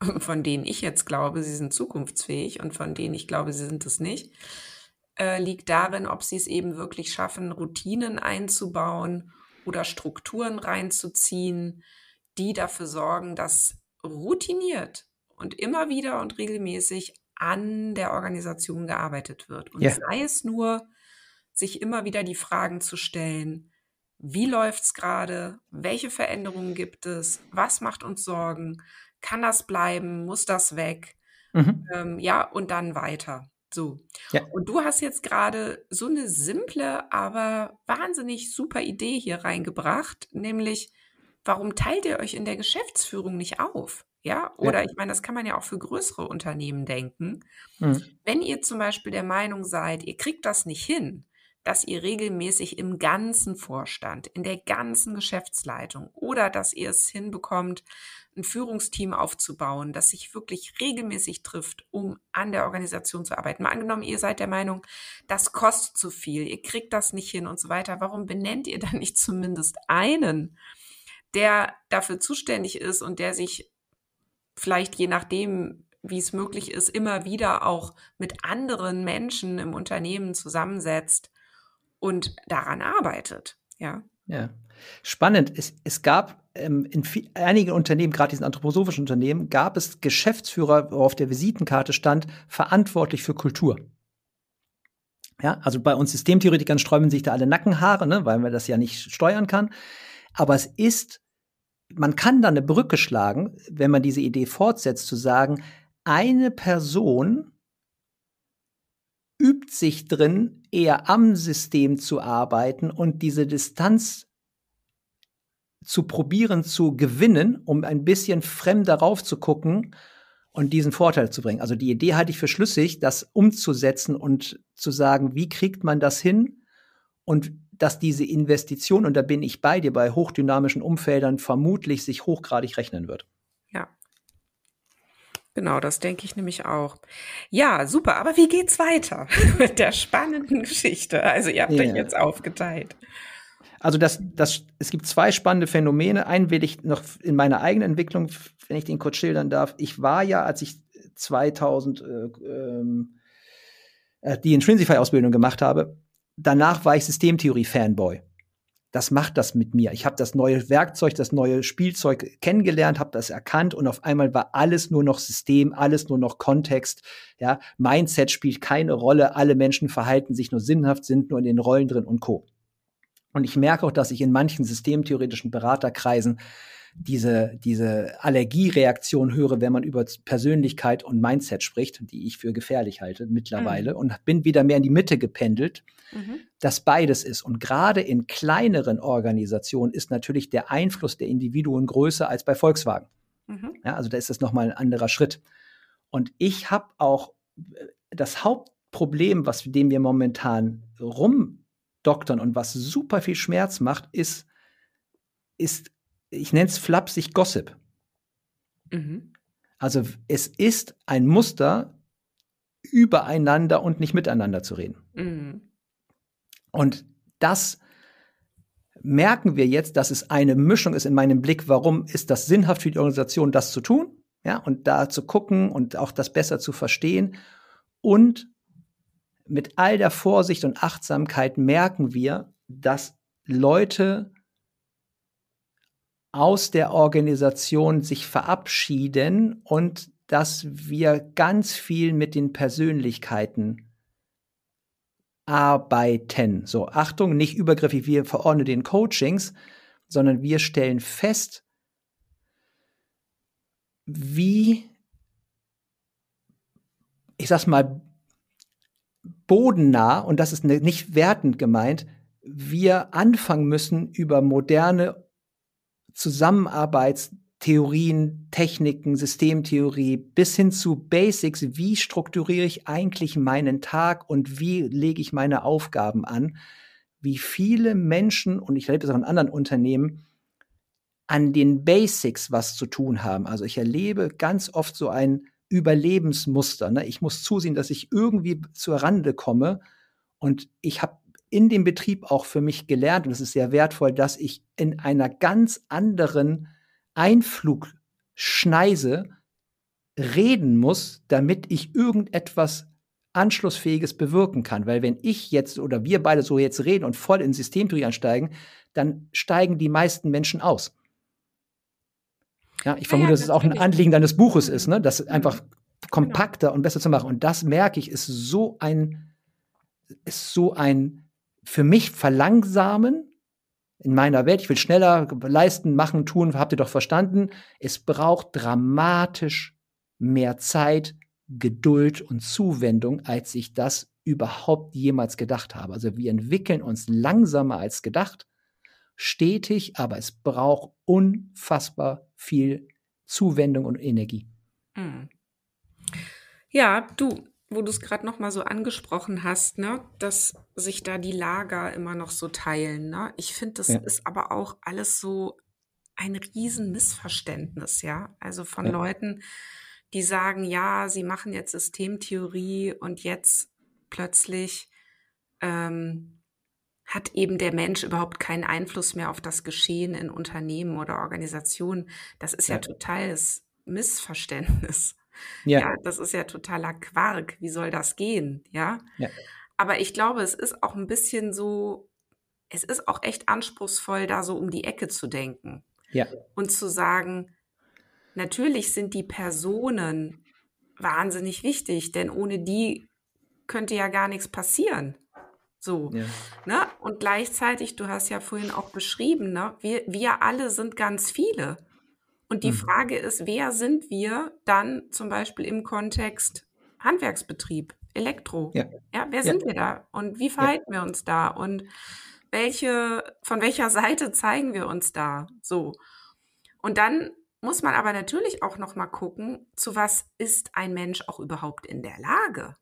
von denen ich jetzt glaube, sie sind zukunftsfähig und von denen ich glaube, sie sind es nicht, äh, liegt darin, ob sie es eben wirklich schaffen, Routinen einzubauen oder Strukturen reinzuziehen, die dafür sorgen, dass routiniert und immer wieder und regelmäßig an der Organisation gearbeitet wird. Und Ja. sei es nur, sich immer wieder die Fragen zu stellen, wie läuft's gerade? Welche Veränderungen gibt es? Was macht uns Sorgen? Kann das bleiben? Muss das weg? Mhm. Ähm, ja, und dann weiter. So. Ja. Und du hast jetzt gerade so eine simple, aber wahnsinnig super Idee hier reingebracht, nämlich, warum teilt ihr euch in der Geschäftsführung nicht auf? Ja, oder Ja. ich meine, das kann man ja auch für größere Unternehmen denken. Mhm. Wenn ihr zum Beispiel der Meinung seid, ihr kriegt das nicht hin, dass ihr regelmäßig im ganzen Vorstand, in der ganzen Geschäftsleitung oder dass ihr es hinbekommt, ein Führungsteam aufzubauen, das sich wirklich regelmäßig trifft, um an der Organisation zu arbeiten. Mal angenommen, ihr seid der Meinung, das kostet zu viel, ihr kriegt das nicht hin und so weiter. Warum benennt ihr dann nicht zumindest einen, der dafür zuständig ist und der sich vielleicht je nachdem, wie es möglich ist, immer wieder auch mit anderen Menschen im Unternehmen zusammensetzt und daran arbeitet. Ja. Ja. Spannend. Es, es gab ähm, in viel, einigen Unternehmen, gerade diesen anthroposophischen Unternehmen, gab es Geschäftsführer, wo auf der Visitenkarte stand, verantwortlich für Kultur. Ja, also bei uns Systemtheoretikern sträuben sich da alle Nackenhaare, ne, weil man das ja nicht steuern kann. Aber es ist, man kann da eine Brücke schlagen, wenn man diese Idee fortsetzt, zu sagen, eine Person übt sich drin, eher am System zu arbeiten und diese Distanz zu probieren zu gewinnen, um ein bisschen fremd darauf zu gucken und diesen Vorteil zu bringen. Also die Idee halte ich für schlüssig, das umzusetzen und zu sagen, wie kriegt man das hin und dass diese Investition, und da bin ich bei dir, bei hochdynamischen Umfeldern vermutlich sich hochgradig rechnen wird. Ja. Genau, das denke ich nämlich auch. Ja, super. Aber wie geht's weiter mit der spannenden Geschichte? Also ihr habt Ja. euch jetzt aufgeteilt. Also das, das, es gibt zwei spannende Phänomene. Einen will ich noch in meiner eigenen Entwicklung, wenn ich den kurz schildern darf. Ich war ja, als ich 2000 äh, ähm, äh, die Intrinsify-Ausbildung gemacht habe, danach war ich Systemtheorie-Fanboy. Das macht das mit mir. Ich habe das neue Werkzeug, das neue Spielzeug kennengelernt, habe das erkannt und auf einmal war alles nur noch System, alles nur noch Kontext. Ja, Mindset spielt keine Rolle. Alle Menschen verhalten sich nur sinnhaft, sind nur in den Rollen drin und co. Und ich merke auch, dass ich in manchen systemtheoretischen Beraterkreisen diese, diese Allergiereaktion höre, wenn man über Persönlichkeit und Mindset spricht, die ich für gefährlich halte mittlerweile mhm. und bin wieder mehr in die Mitte gependelt, mhm. dass beides ist. Und gerade in kleineren Organisationen ist natürlich der Einfluss der Individuen größer als bei Volkswagen. Mhm. Ja, also da ist das nochmal ein anderer Schritt. Und ich habe auch äh, das Hauptproblem, was dem wir momentan rumdoktern und was super viel Schmerz macht, ist, ist ich nenne es flapsig Gossip. Mhm. Also es ist ein Muster, übereinander und nicht miteinander zu reden. Mhm. Und das merken wir jetzt, dass es eine Mischung ist in meinem Blick, warum ist das sinnhaft für die Organisation, das zu tun, ja, und da zu gucken und auch das besser zu verstehen. Und mit all der Vorsicht und Achtsamkeit merken wir, dass Leute aus der Organisation sich verabschieden und dass wir ganz viel mit den Persönlichkeiten arbeiten. So, Achtung, nicht übergriffig, wir verordnen den Coachings, sondern wir stellen fest, wie, ich sag's mal, bodennah, und das ist nicht wertend gemeint, wir anfangen müssen, über moderne Zusammenarbeitstheorien, Techniken, Systemtheorie bis hin zu Basics. Wie strukturiere ich eigentlich meinen Tag und wie lege ich meine Aufgaben an? Wie viele Menschen, und ich erlebe das auch in anderen Unternehmen, an den Basics was zu tun haben. Also ich erlebe ganz oft so ein Überlebensmuster. Ne? Ich muss zusehen, dass ich irgendwie zur Rande komme. Und ich habe in dem Betrieb auch für mich gelernt, und es ist sehr wertvoll, dass ich in einer ganz anderen Einflugschneise reden muss, damit ich irgendetwas Anschlussfähiges bewirken kann. Weil wenn ich jetzt oder wir beide so jetzt reden und voll in Systemtheorie einsteigen, dann steigen die meisten Menschen aus. Ja, ich vermute, ja, ja, dass es auch ein Anliegen deines Buches ist, ne? das einfach genau. kompakter und besser zu machen. Und das merke ich, ist so ein, ist so ein für mich verlangsamen in meiner Welt. Ich will schneller leisten, machen, tun, habt ihr doch verstanden. Es braucht dramatisch mehr Zeit, Geduld und Zuwendung, als ich das überhaupt jemals gedacht habe. Also wir entwickeln uns langsamer als gedacht, stetig, aber es braucht unfassbar viel Zuwendung und Energie. Hm. Ja, du, wo du es gerade noch mal so angesprochen hast, ne, dass sich da die Lager immer noch so teilen. Ne? Ich finde, das ja. ist aber auch alles so ein Riesenmissverständnis, ja. Also von ja. Leuten, die sagen, ja, sie machen jetzt Systemtheorie und jetzt plötzlich ähm, hat eben der Mensch überhaupt keinen Einfluss mehr auf das Geschehen in Unternehmen oder Organisationen. Das ist ja, ja totales Missverständnis. Ja. ja. das ist ja totaler Quark. Wie soll das gehen? Ja? ja. Aber ich glaube, es ist auch ein bisschen so, es ist auch echt anspruchsvoll, da so um die Ecke zu denken. Ja. Und zu sagen, natürlich sind die Personen wahnsinnig wichtig, denn ohne die könnte ja gar nichts passieren. So. Ja. Ne? Und gleichzeitig, du hast ja vorhin auch beschrieben, ne? wir, wir alle sind ganz viele. Und die mhm. Frage ist, wer sind wir dann zum Beispiel im Kontext Handwerksbetrieb, Elektro? Ja, ja wer ja. sind wir da? Und wie verhalten ja. wir uns da? Und welche, von welcher Seite zeigen wir uns da? So. Und dann muss man aber natürlich auch noch mal gucken, zu was ist ein Mensch auch überhaupt in der Lage?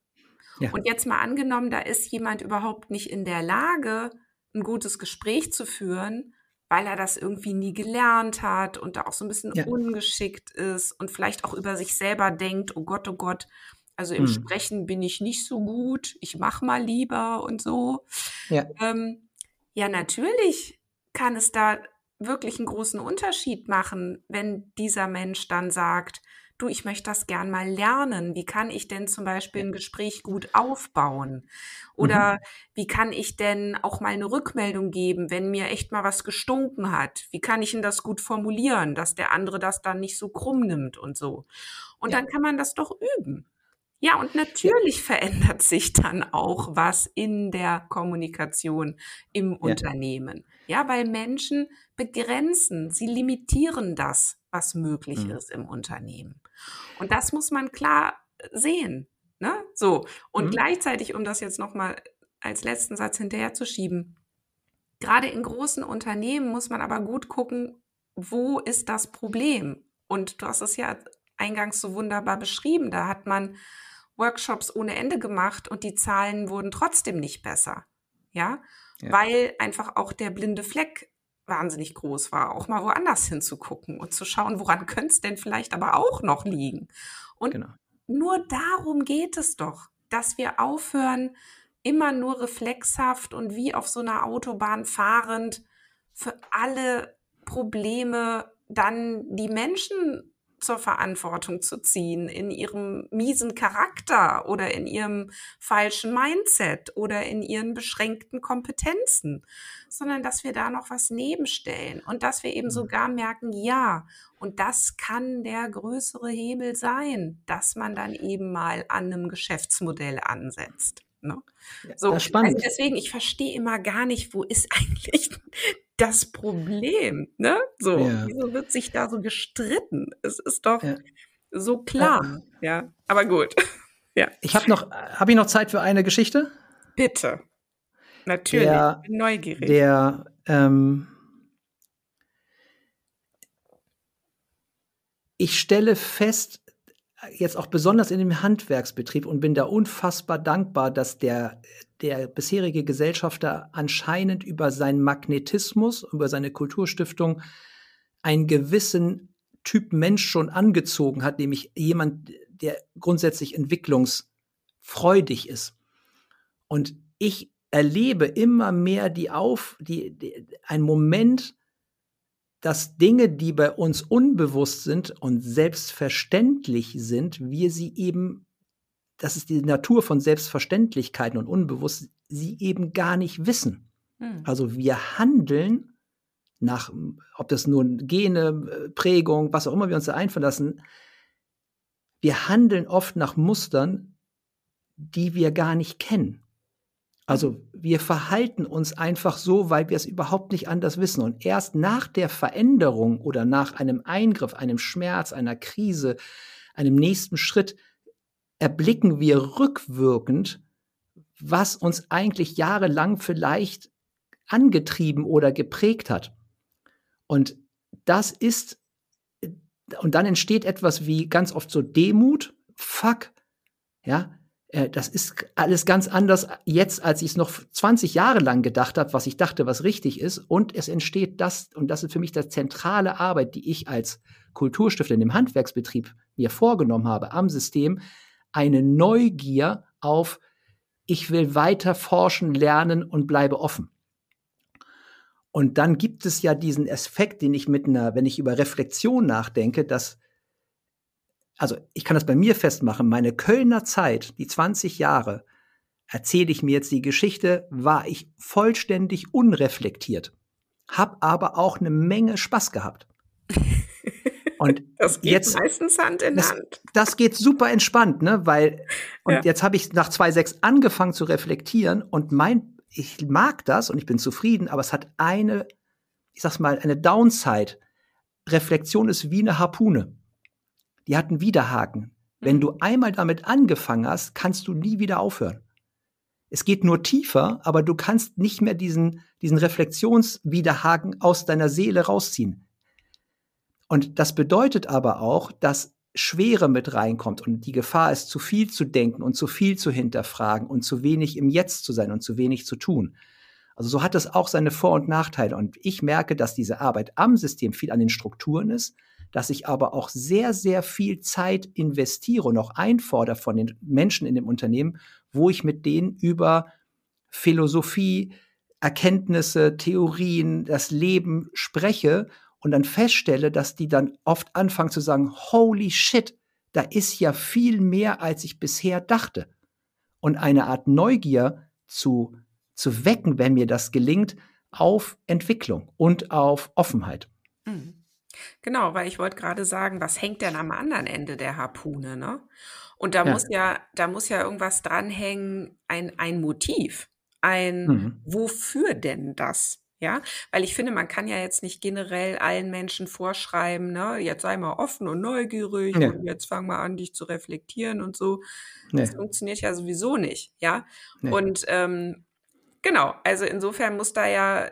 Ja. Und jetzt mal angenommen, da ist jemand überhaupt nicht in der Lage, ein gutes Gespräch zu führen, weil er das irgendwie nie gelernt hat und da auch so ein bisschen ja. ungeschickt ist und vielleicht auch über sich selber denkt, oh Gott, oh Gott, also im hm. Sprechen bin ich nicht so gut, ich mach mal lieber und so. Ja, ähm, ja natürlich kann es da wirklich einen großen Unterschied machen, wenn dieser Mensch dann sagt, du, ich möchte das gern mal lernen. Wie kann ich denn zum Beispiel ein Gespräch gut aufbauen? Oder mhm. wie kann ich denn auch mal eine Rückmeldung geben, wenn mir echt mal was gestunken hat? Wie kann ich denn das gut formulieren, dass der andere das dann nicht so krumm nimmt und so? Und ja. dann kann man das doch üben. Ja, und natürlich verändert sich dann auch was in der Kommunikation im ja. Unternehmen. Ja, weil Menschen begrenzen, sie limitieren das, was möglich mhm. ist im Unternehmen. Und das muss man klar sehen. Ne? So. Und mhm. gleichzeitig, um das jetzt nochmal als letzten Satz hinterherzuschieben, gerade in großen Unternehmen muss man aber gut gucken, wo ist das Problem? Und du hast es ja eingangs so wunderbar beschrieben. Da hat man Workshops ohne Ende gemacht und die Zahlen wurden trotzdem nicht besser. Ja, ja. weil einfach auch der blinde Fleck wahnsinnig groß war, auch mal woanders hinzugucken und zu schauen, woran könnte es denn vielleicht aber auch noch liegen. Und genau. nur darum geht es doch, dass wir aufhören, immer nur reflexhaft und wie auf so einer Autobahn fahrend für alle Probleme dann die Menschen zur Verantwortung zu ziehen in ihrem miesen Charakter oder in ihrem falschen Mindset oder in ihren beschränkten Kompetenzen, sondern dass wir da noch was nebenstellen und dass wir eben mhm. sogar merken, ja, und das kann der größere Hebel sein, dass man dann eben mal an einem Geschäftsmodell ansetzt. Ne? So, spannend. Also deswegen, ich verstehe immer gar nicht, wo ist eigentlich das Problem, ne? So, ja. wieso wird sich da so gestritten? Es ist doch ja. so klar, ja. ja. Aber gut, ja. Ich habe noch, habe ich noch Zeit für eine Geschichte? Bitte, natürlich. Der, neugierig. Der ähm, ich stelle fest, jetzt auch besonders in dem Handwerksbetrieb und bin da unfassbar dankbar, dass der, der bisherige Gesellschafter anscheinend über seinen Magnetismus, über seine Kulturstiftung einen gewissen Typ Mensch schon angezogen hat, nämlich jemand, der grundsätzlich entwicklungsfreudig ist. Und ich erlebe immer mehr die auf, die, die ein Moment, dass Dinge, die bei uns unbewusst sind und selbstverständlich sind, wir sie eben, das ist die Natur von Selbstverständlichkeiten und unbewusst, sie eben gar nicht wissen. Hm. Also wir handeln nach, ob das nun Gene, Prägung, was auch immer wir uns da einverlassen, wir handeln oft nach Mustern, die wir gar nicht kennen. Also wir verhalten uns einfach so, weil wir es überhaupt nicht anders wissen. Und erst nach der Veränderung oder nach einem Eingriff, einem Schmerz, einer Krise, einem nächsten Schritt erblicken wir rückwirkend, was uns eigentlich jahrelang vielleicht angetrieben oder geprägt hat. Und das ist, und dann entsteht etwas wie ganz oft so Demut, fuck, ja, das ist alles ganz anders jetzt, als ich es noch 20 Jahre lang gedacht habe, was ich dachte, was richtig ist. Und es entsteht das, und das ist für mich die zentrale Arbeit, die ich als Kulturstifter in dem Handwerksbetrieb mir vorgenommen habe am System, eine Neugier auf, ich will weiter forschen, lernen und bleibe offen. Und dann gibt es ja diesen Aspekt, den ich mit einer, wenn ich über Reflexion nachdenke, dass also ich kann das bei mir festmachen, meine Kölner Zeit, die 20 Jahre, erzähle ich mir jetzt die Geschichte, war ich vollständig unreflektiert, hab aber auch eine Menge Spaß gehabt. Und das geht jetzt, meistens Hand in das, Hand. Das geht super entspannt, ne? Weil, und ja. jetzt habe ich nach 2.6 angefangen zu reflektieren und mein, ich mag das und ich bin zufrieden, aber es hat eine, ich sag's mal, eine Downside. Reflexion ist wie eine Harpune die hatten Widerhaken. Wenn mhm. du einmal damit angefangen hast, kannst du nie wieder aufhören. Es geht nur tiefer, aber du kannst nicht mehr diesen, diesen Reflexionswiderhaken aus deiner Seele rausziehen. Und das bedeutet aber auch, dass Schwere mit reinkommt und die Gefahr ist, zu viel zu denken und zu viel zu hinterfragen und zu wenig im Jetzt zu sein und zu wenig zu tun. Also so hat es auch seine Vor- und Nachteile. Und ich merke, dass diese Arbeit am System viel an den Strukturen ist, dass ich aber auch sehr, sehr viel Zeit investiere und auch einfordere von den Menschen in dem Unternehmen, wo ich mit denen über Philosophie, Erkenntnisse, Theorien, das Leben spreche und dann feststelle, dass die dann oft anfangen zu sagen, holy shit, da ist ja viel mehr, als ich bisher dachte. Und eine Art Neugier zu, zu wecken, wenn mir das gelingt, auf Entwicklung und auf Offenheit. Mhm. Genau, weil ich wollte gerade sagen, was hängt denn am anderen Ende der Harpune, ne? Und da muss ja, da muss ja irgendwas dranhängen, ein, ein Motiv, ein mhm. wofür denn das? Ja, weil ich finde, man kann ja jetzt nicht generell allen Menschen vorschreiben, ne, jetzt sei mal offen und neugierig ja. und jetzt fang mal an, dich zu reflektieren und so. Nee. Das funktioniert ja sowieso nicht, ja. Nee. Und ähm, genau, also insofern muss da ja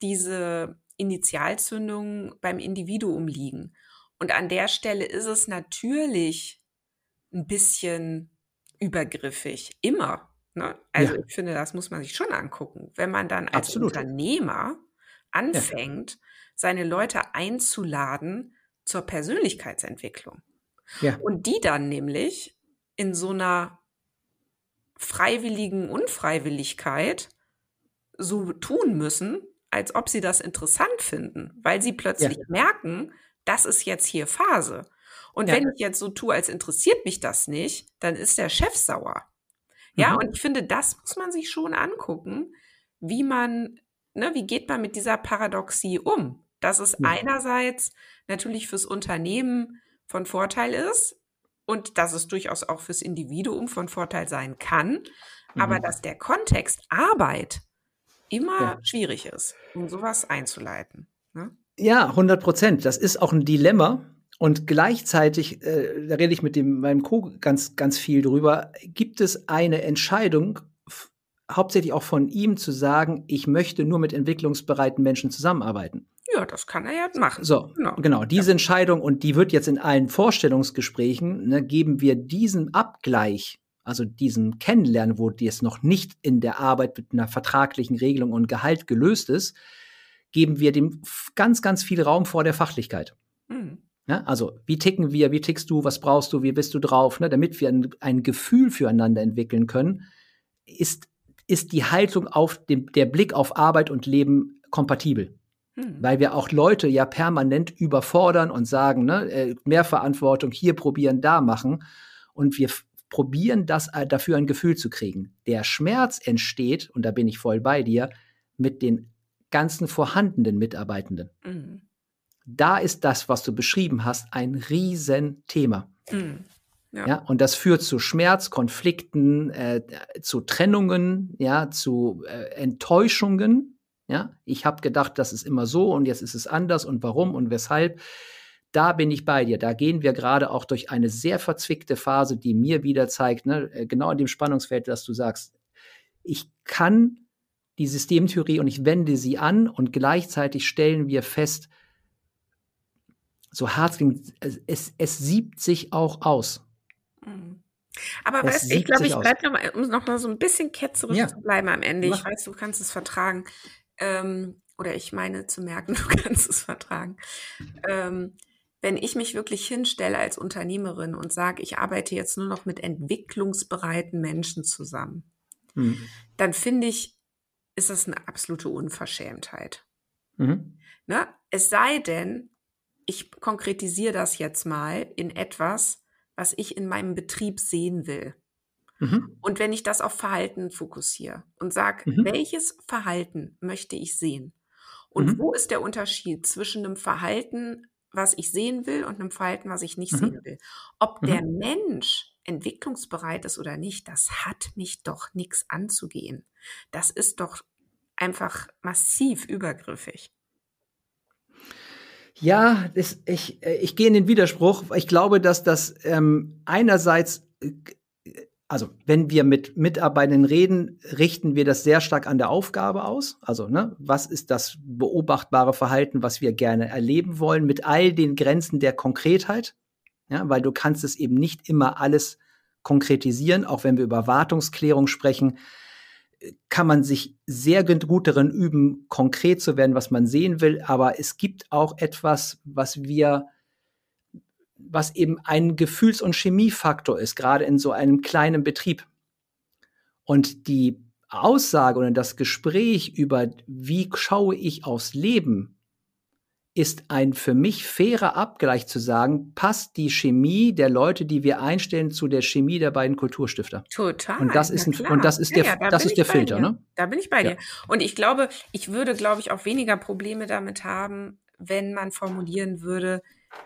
diese Initialzündung beim Individuum liegen. Und an der Stelle ist es natürlich ein bisschen übergriffig, immer. Ne? Also ja. ich finde, das muss man sich schon angucken. Wenn man dann als Absolut. Unternehmer anfängt, ja. seine Leute einzuladen zur Persönlichkeitsentwicklung. Ja. Und die dann nämlich in so einer freiwilligen Unfreiwilligkeit so tun müssen, als ob sie das interessant finden, weil sie plötzlich ja. merken, das ist jetzt hier Phase. Und ja. wenn ich jetzt so tue, als interessiert mich das nicht, dann ist der Chef sauer. Ja, mhm. und ich finde, das muss man sich schon angucken, wie man, ne, wie geht man mit dieser Paradoxie um? Dass es ja. einerseits natürlich fürs Unternehmen von Vorteil ist und dass es durchaus auch fürs Individuum von Vorteil sein kann, mhm. aber dass der Kontext Arbeit immer ja. schwierig ist, um sowas einzuleiten. Ne? Ja, 100 Prozent. Das ist auch ein Dilemma. Und gleichzeitig, äh, da rede ich mit dem, meinem Co. ganz, ganz viel drüber, gibt es eine Entscheidung, hauptsächlich auch von ihm zu sagen, ich möchte nur mit entwicklungsbereiten Menschen zusammenarbeiten. Ja, das kann er ja machen. So, genau, genau diese ja. Entscheidung, und die wird jetzt in allen Vorstellungsgesprächen, ne, geben wir diesen Abgleich also diesen Kennenlernen, wo es noch nicht in der Arbeit mit einer vertraglichen Regelung und Gehalt gelöst ist, geben wir dem ganz, ganz viel Raum vor der Fachlichkeit. Mhm. Ja, also, wie ticken wir, wie tickst du, was brauchst du, wie bist du drauf, ne, damit wir ein, ein Gefühl füreinander entwickeln können, ist, ist die Haltung auf dem, der Blick auf Arbeit und Leben kompatibel. Mhm. Weil wir auch Leute ja permanent überfordern und sagen, ne, äh, mehr Verantwortung hier probieren, da machen. Und wir probieren, das äh, dafür ein Gefühl zu kriegen. Der Schmerz entsteht, und da bin ich voll bei dir, mit den ganzen vorhandenen Mitarbeitenden. Mhm. Da ist das, was du beschrieben hast, ein Riesenthema. Mhm. Ja. ja. und das führt zu Schmerz, Konflikten, äh, zu Trennungen, ja, zu äh, Enttäuschungen. Ja, ich habe gedacht, das ist immer so und jetzt ist es anders und warum und weshalb da bin ich bei dir. Da gehen wir gerade auch durch eine sehr verzwickte Phase, die mir wieder zeigt, ne, äh, genau in dem Spannungsfeld, das du sagst. Ich kann die Systemtheorie und ich wende sie an und gleichzeitig stellen wir fest, so hart es, es, es siebt sich auch aus. Mhm. Aber weißt du, ich glaube, ich bleibe noch mal, um noch mal so ein bisschen ketzerisch ja. zu bleiben am Ende. Ich weiß, du kannst es vertragen. Ähm, oder ich meine zu merken, du kannst es vertragen. Ähm, wenn ich mich wirklich hinstelle als Unternehmerin und sage, ich arbeite jetzt nur noch mit entwicklungsbereiten Menschen zusammen, mhm. dann finde ich, ist das eine absolute Unverschämtheit. Mhm. Ne? Es sei denn, ich konkretisiere das jetzt mal in etwas, was ich in meinem Betrieb sehen will. Mhm. Und wenn ich das auf Verhalten fokussiere und sage, mhm. welches Verhalten möchte ich sehen? Und mhm. wo ist der Unterschied zwischen einem Verhalten was ich sehen will und einem Verhalten, was ich nicht mhm. sehen will. Ob mhm. der Mensch entwicklungsbereit ist oder nicht, das hat mich doch nichts anzugehen. Das ist doch einfach massiv übergriffig. Ja, das, ich, äh, ich gehe in den Widerspruch. Ich glaube, dass das ähm, einerseits äh, also wenn wir mit Mitarbeitenden reden, richten wir das sehr stark an der Aufgabe aus. Also, ne, was ist das beobachtbare Verhalten, was wir gerne erleben wollen, mit all den Grenzen der Konkretheit? Ja, weil du kannst es eben nicht immer alles konkretisieren, auch wenn wir über Wartungsklärung sprechen, kann man sich sehr gut darin üben, konkret zu werden, was man sehen will. Aber es gibt auch etwas, was wir was eben ein Gefühls- und Chemiefaktor ist, gerade in so einem kleinen Betrieb. Und die Aussage oder das Gespräch über, wie schaue ich aufs Leben, ist ein für mich fairer Abgleich zu sagen, passt die Chemie der Leute, die wir einstellen, zu der Chemie der beiden Kulturstifter. Total. Und das ist, ein, und das ist der, ja, da das ist der Filter, dir. ne? Da bin ich bei dir. Und ich glaube, ich würde, glaube ich, auch weniger Probleme damit haben, wenn man formulieren würde,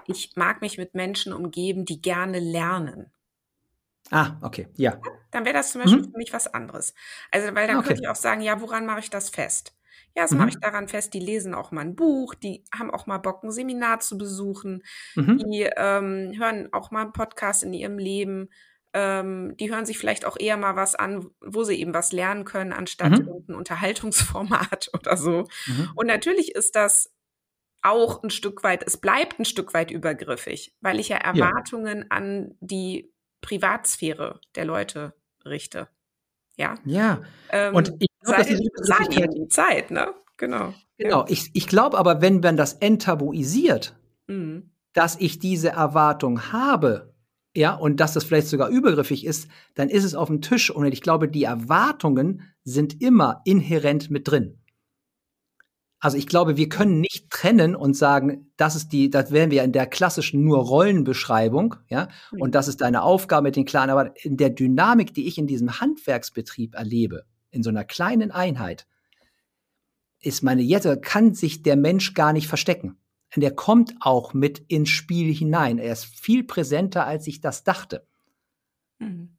ich mag mich mit Menschen umgeben, die gerne lernen. Ah, okay, ja. Dann wäre das zum Beispiel mhm. für mich was anderes. Also, weil dann okay. könnte ich auch sagen, ja, woran mache ich das fest? Ja, das mhm. mache ich daran fest, die lesen auch mal ein Buch, die haben auch mal Bock, ein Seminar zu besuchen, mhm. die ähm, hören auch mal einen Podcast in ihrem Leben, ähm, die hören sich vielleicht auch eher mal was an, wo sie eben was lernen können, anstatt mhm. irgendein Unterhaltungsformat oder so. Mhm. Und natürlich ist das auch ein Stück weit, es bleibt ein Stück weit übergriffig, weil ich ja Erwartungen ja. an die Privatsphäre der Leute richte. Ja. Ja. Ähm, und ich glaube, das ist die, die Zeit, ne? Genau. Genau. Ja. Ich, ich glaube aber, wenn man das enttabuisiert, mhm. dass ich diese Erwartung habe, ja, und dass das vielleicht sogar übergriffig ist, dann ist es auf dem Tisch. Und ich glaube, die Erwartungen sind immer inhärent mit drin. Also ich glaube, wir können nicht trennen und sagen, das ist die, das wären wir in der klassischen nur Rollenbeschreibung, ja, mhm. und das ist deine Aufgabe mit den Kleinen, aber in der Dynamik, die ich in diesem Handwerksbetrieb erlebe, in so einer kleinen Einheit, ist meine Jette, kann sich der Mensch gar nicht verstecken. Und der kommt auch mit ins Spiel hinein. Er ist viel präsenter, als ich das dachte. Mhm.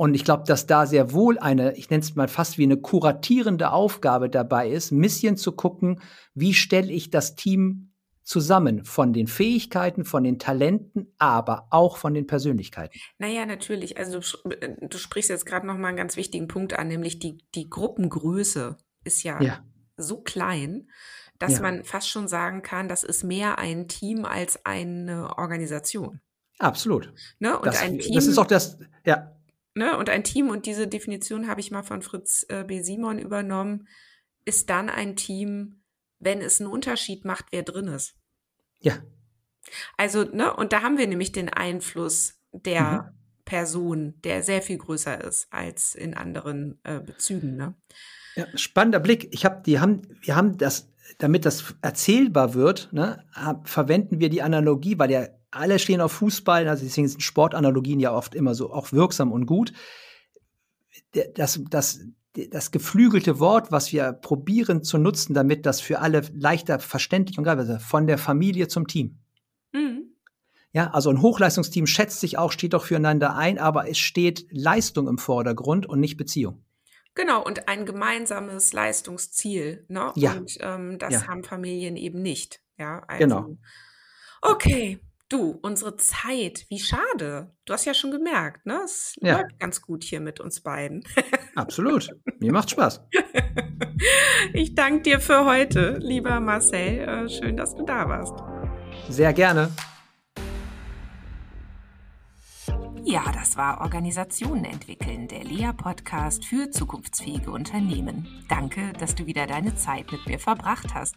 Und ich glaube, dass da sehr wohl eine, ich nenne es mal fast wie eine kuratierende Aufgabe dabei ist, ein bisschen zu gucken, wie stelle ich das Team zusammen von den Fähigkeiten, von den Talenten, aber auch von den Persönlichkeiten. Naja, natürlich. Also du, äh, du sprichst jetzt gerade noch mal einen ganz wichtigen Punkt an, nämlich die, die Gruppengröße ist ja, ja. so klein, dass ja. man fast schon sagen kann, das ist mehr ein Team als eine Organisation. Absolut. Ne? Und das, ein Team, das ist auch das, ja. Ne? Und ein Team, und diese Definition habe ich mal von Fritz äh, B. Simon übernommen, ist dann ein Team, wenn es einen Unterschied macht, wer drin ist. Ja. Also, ne, und da haben wir nämlich den Einfluss der mhm. Person, der sehr viel größer ist als in anderen äh, Bezügen, ne? Ja, spannender Blick. Ich habe, die haben, wir haben das, damit das erzählbar wird, ne, verwenden wir die Analogie, weil ja alle stehen auf Fußball, also deswegen sind Sportanalogien ja oft immer so auch wirksam und gut. Das, das, das geflügelte Wort, was wir probieren zu nutzen, damit das für alle leichter verständlich und greifbar ist, von der Familie zum Team. Mhm. Ja, also ein Hochleistungsteam schätzt sich auch, steht doch füreinander ein, aber es steht Leistung im Vordergrund und nicht Beziehung. Genau, und ein gemeinsames Leistungsziel. Ne? Ja. Und ähm, das ja. haben Familien eben nicht. Ja, also, genau. Okay, Du, unsere Zeit, wie schade. Du hast ja schon gemerkt, ne? Es ja. läuft ganz gut hier mit uns beiden. Absolut. Mir macht Spaß. Ich danke dir für heute, lieber Marcel. Äh, schön, dass du da warst. Sehr gerne. Ja, das war Organisationen entwickeln, der Lea-Podcast für zukunftsfähige Unternehmen. Danke, dass du wieder deine Zeit mit mir verbracht hast.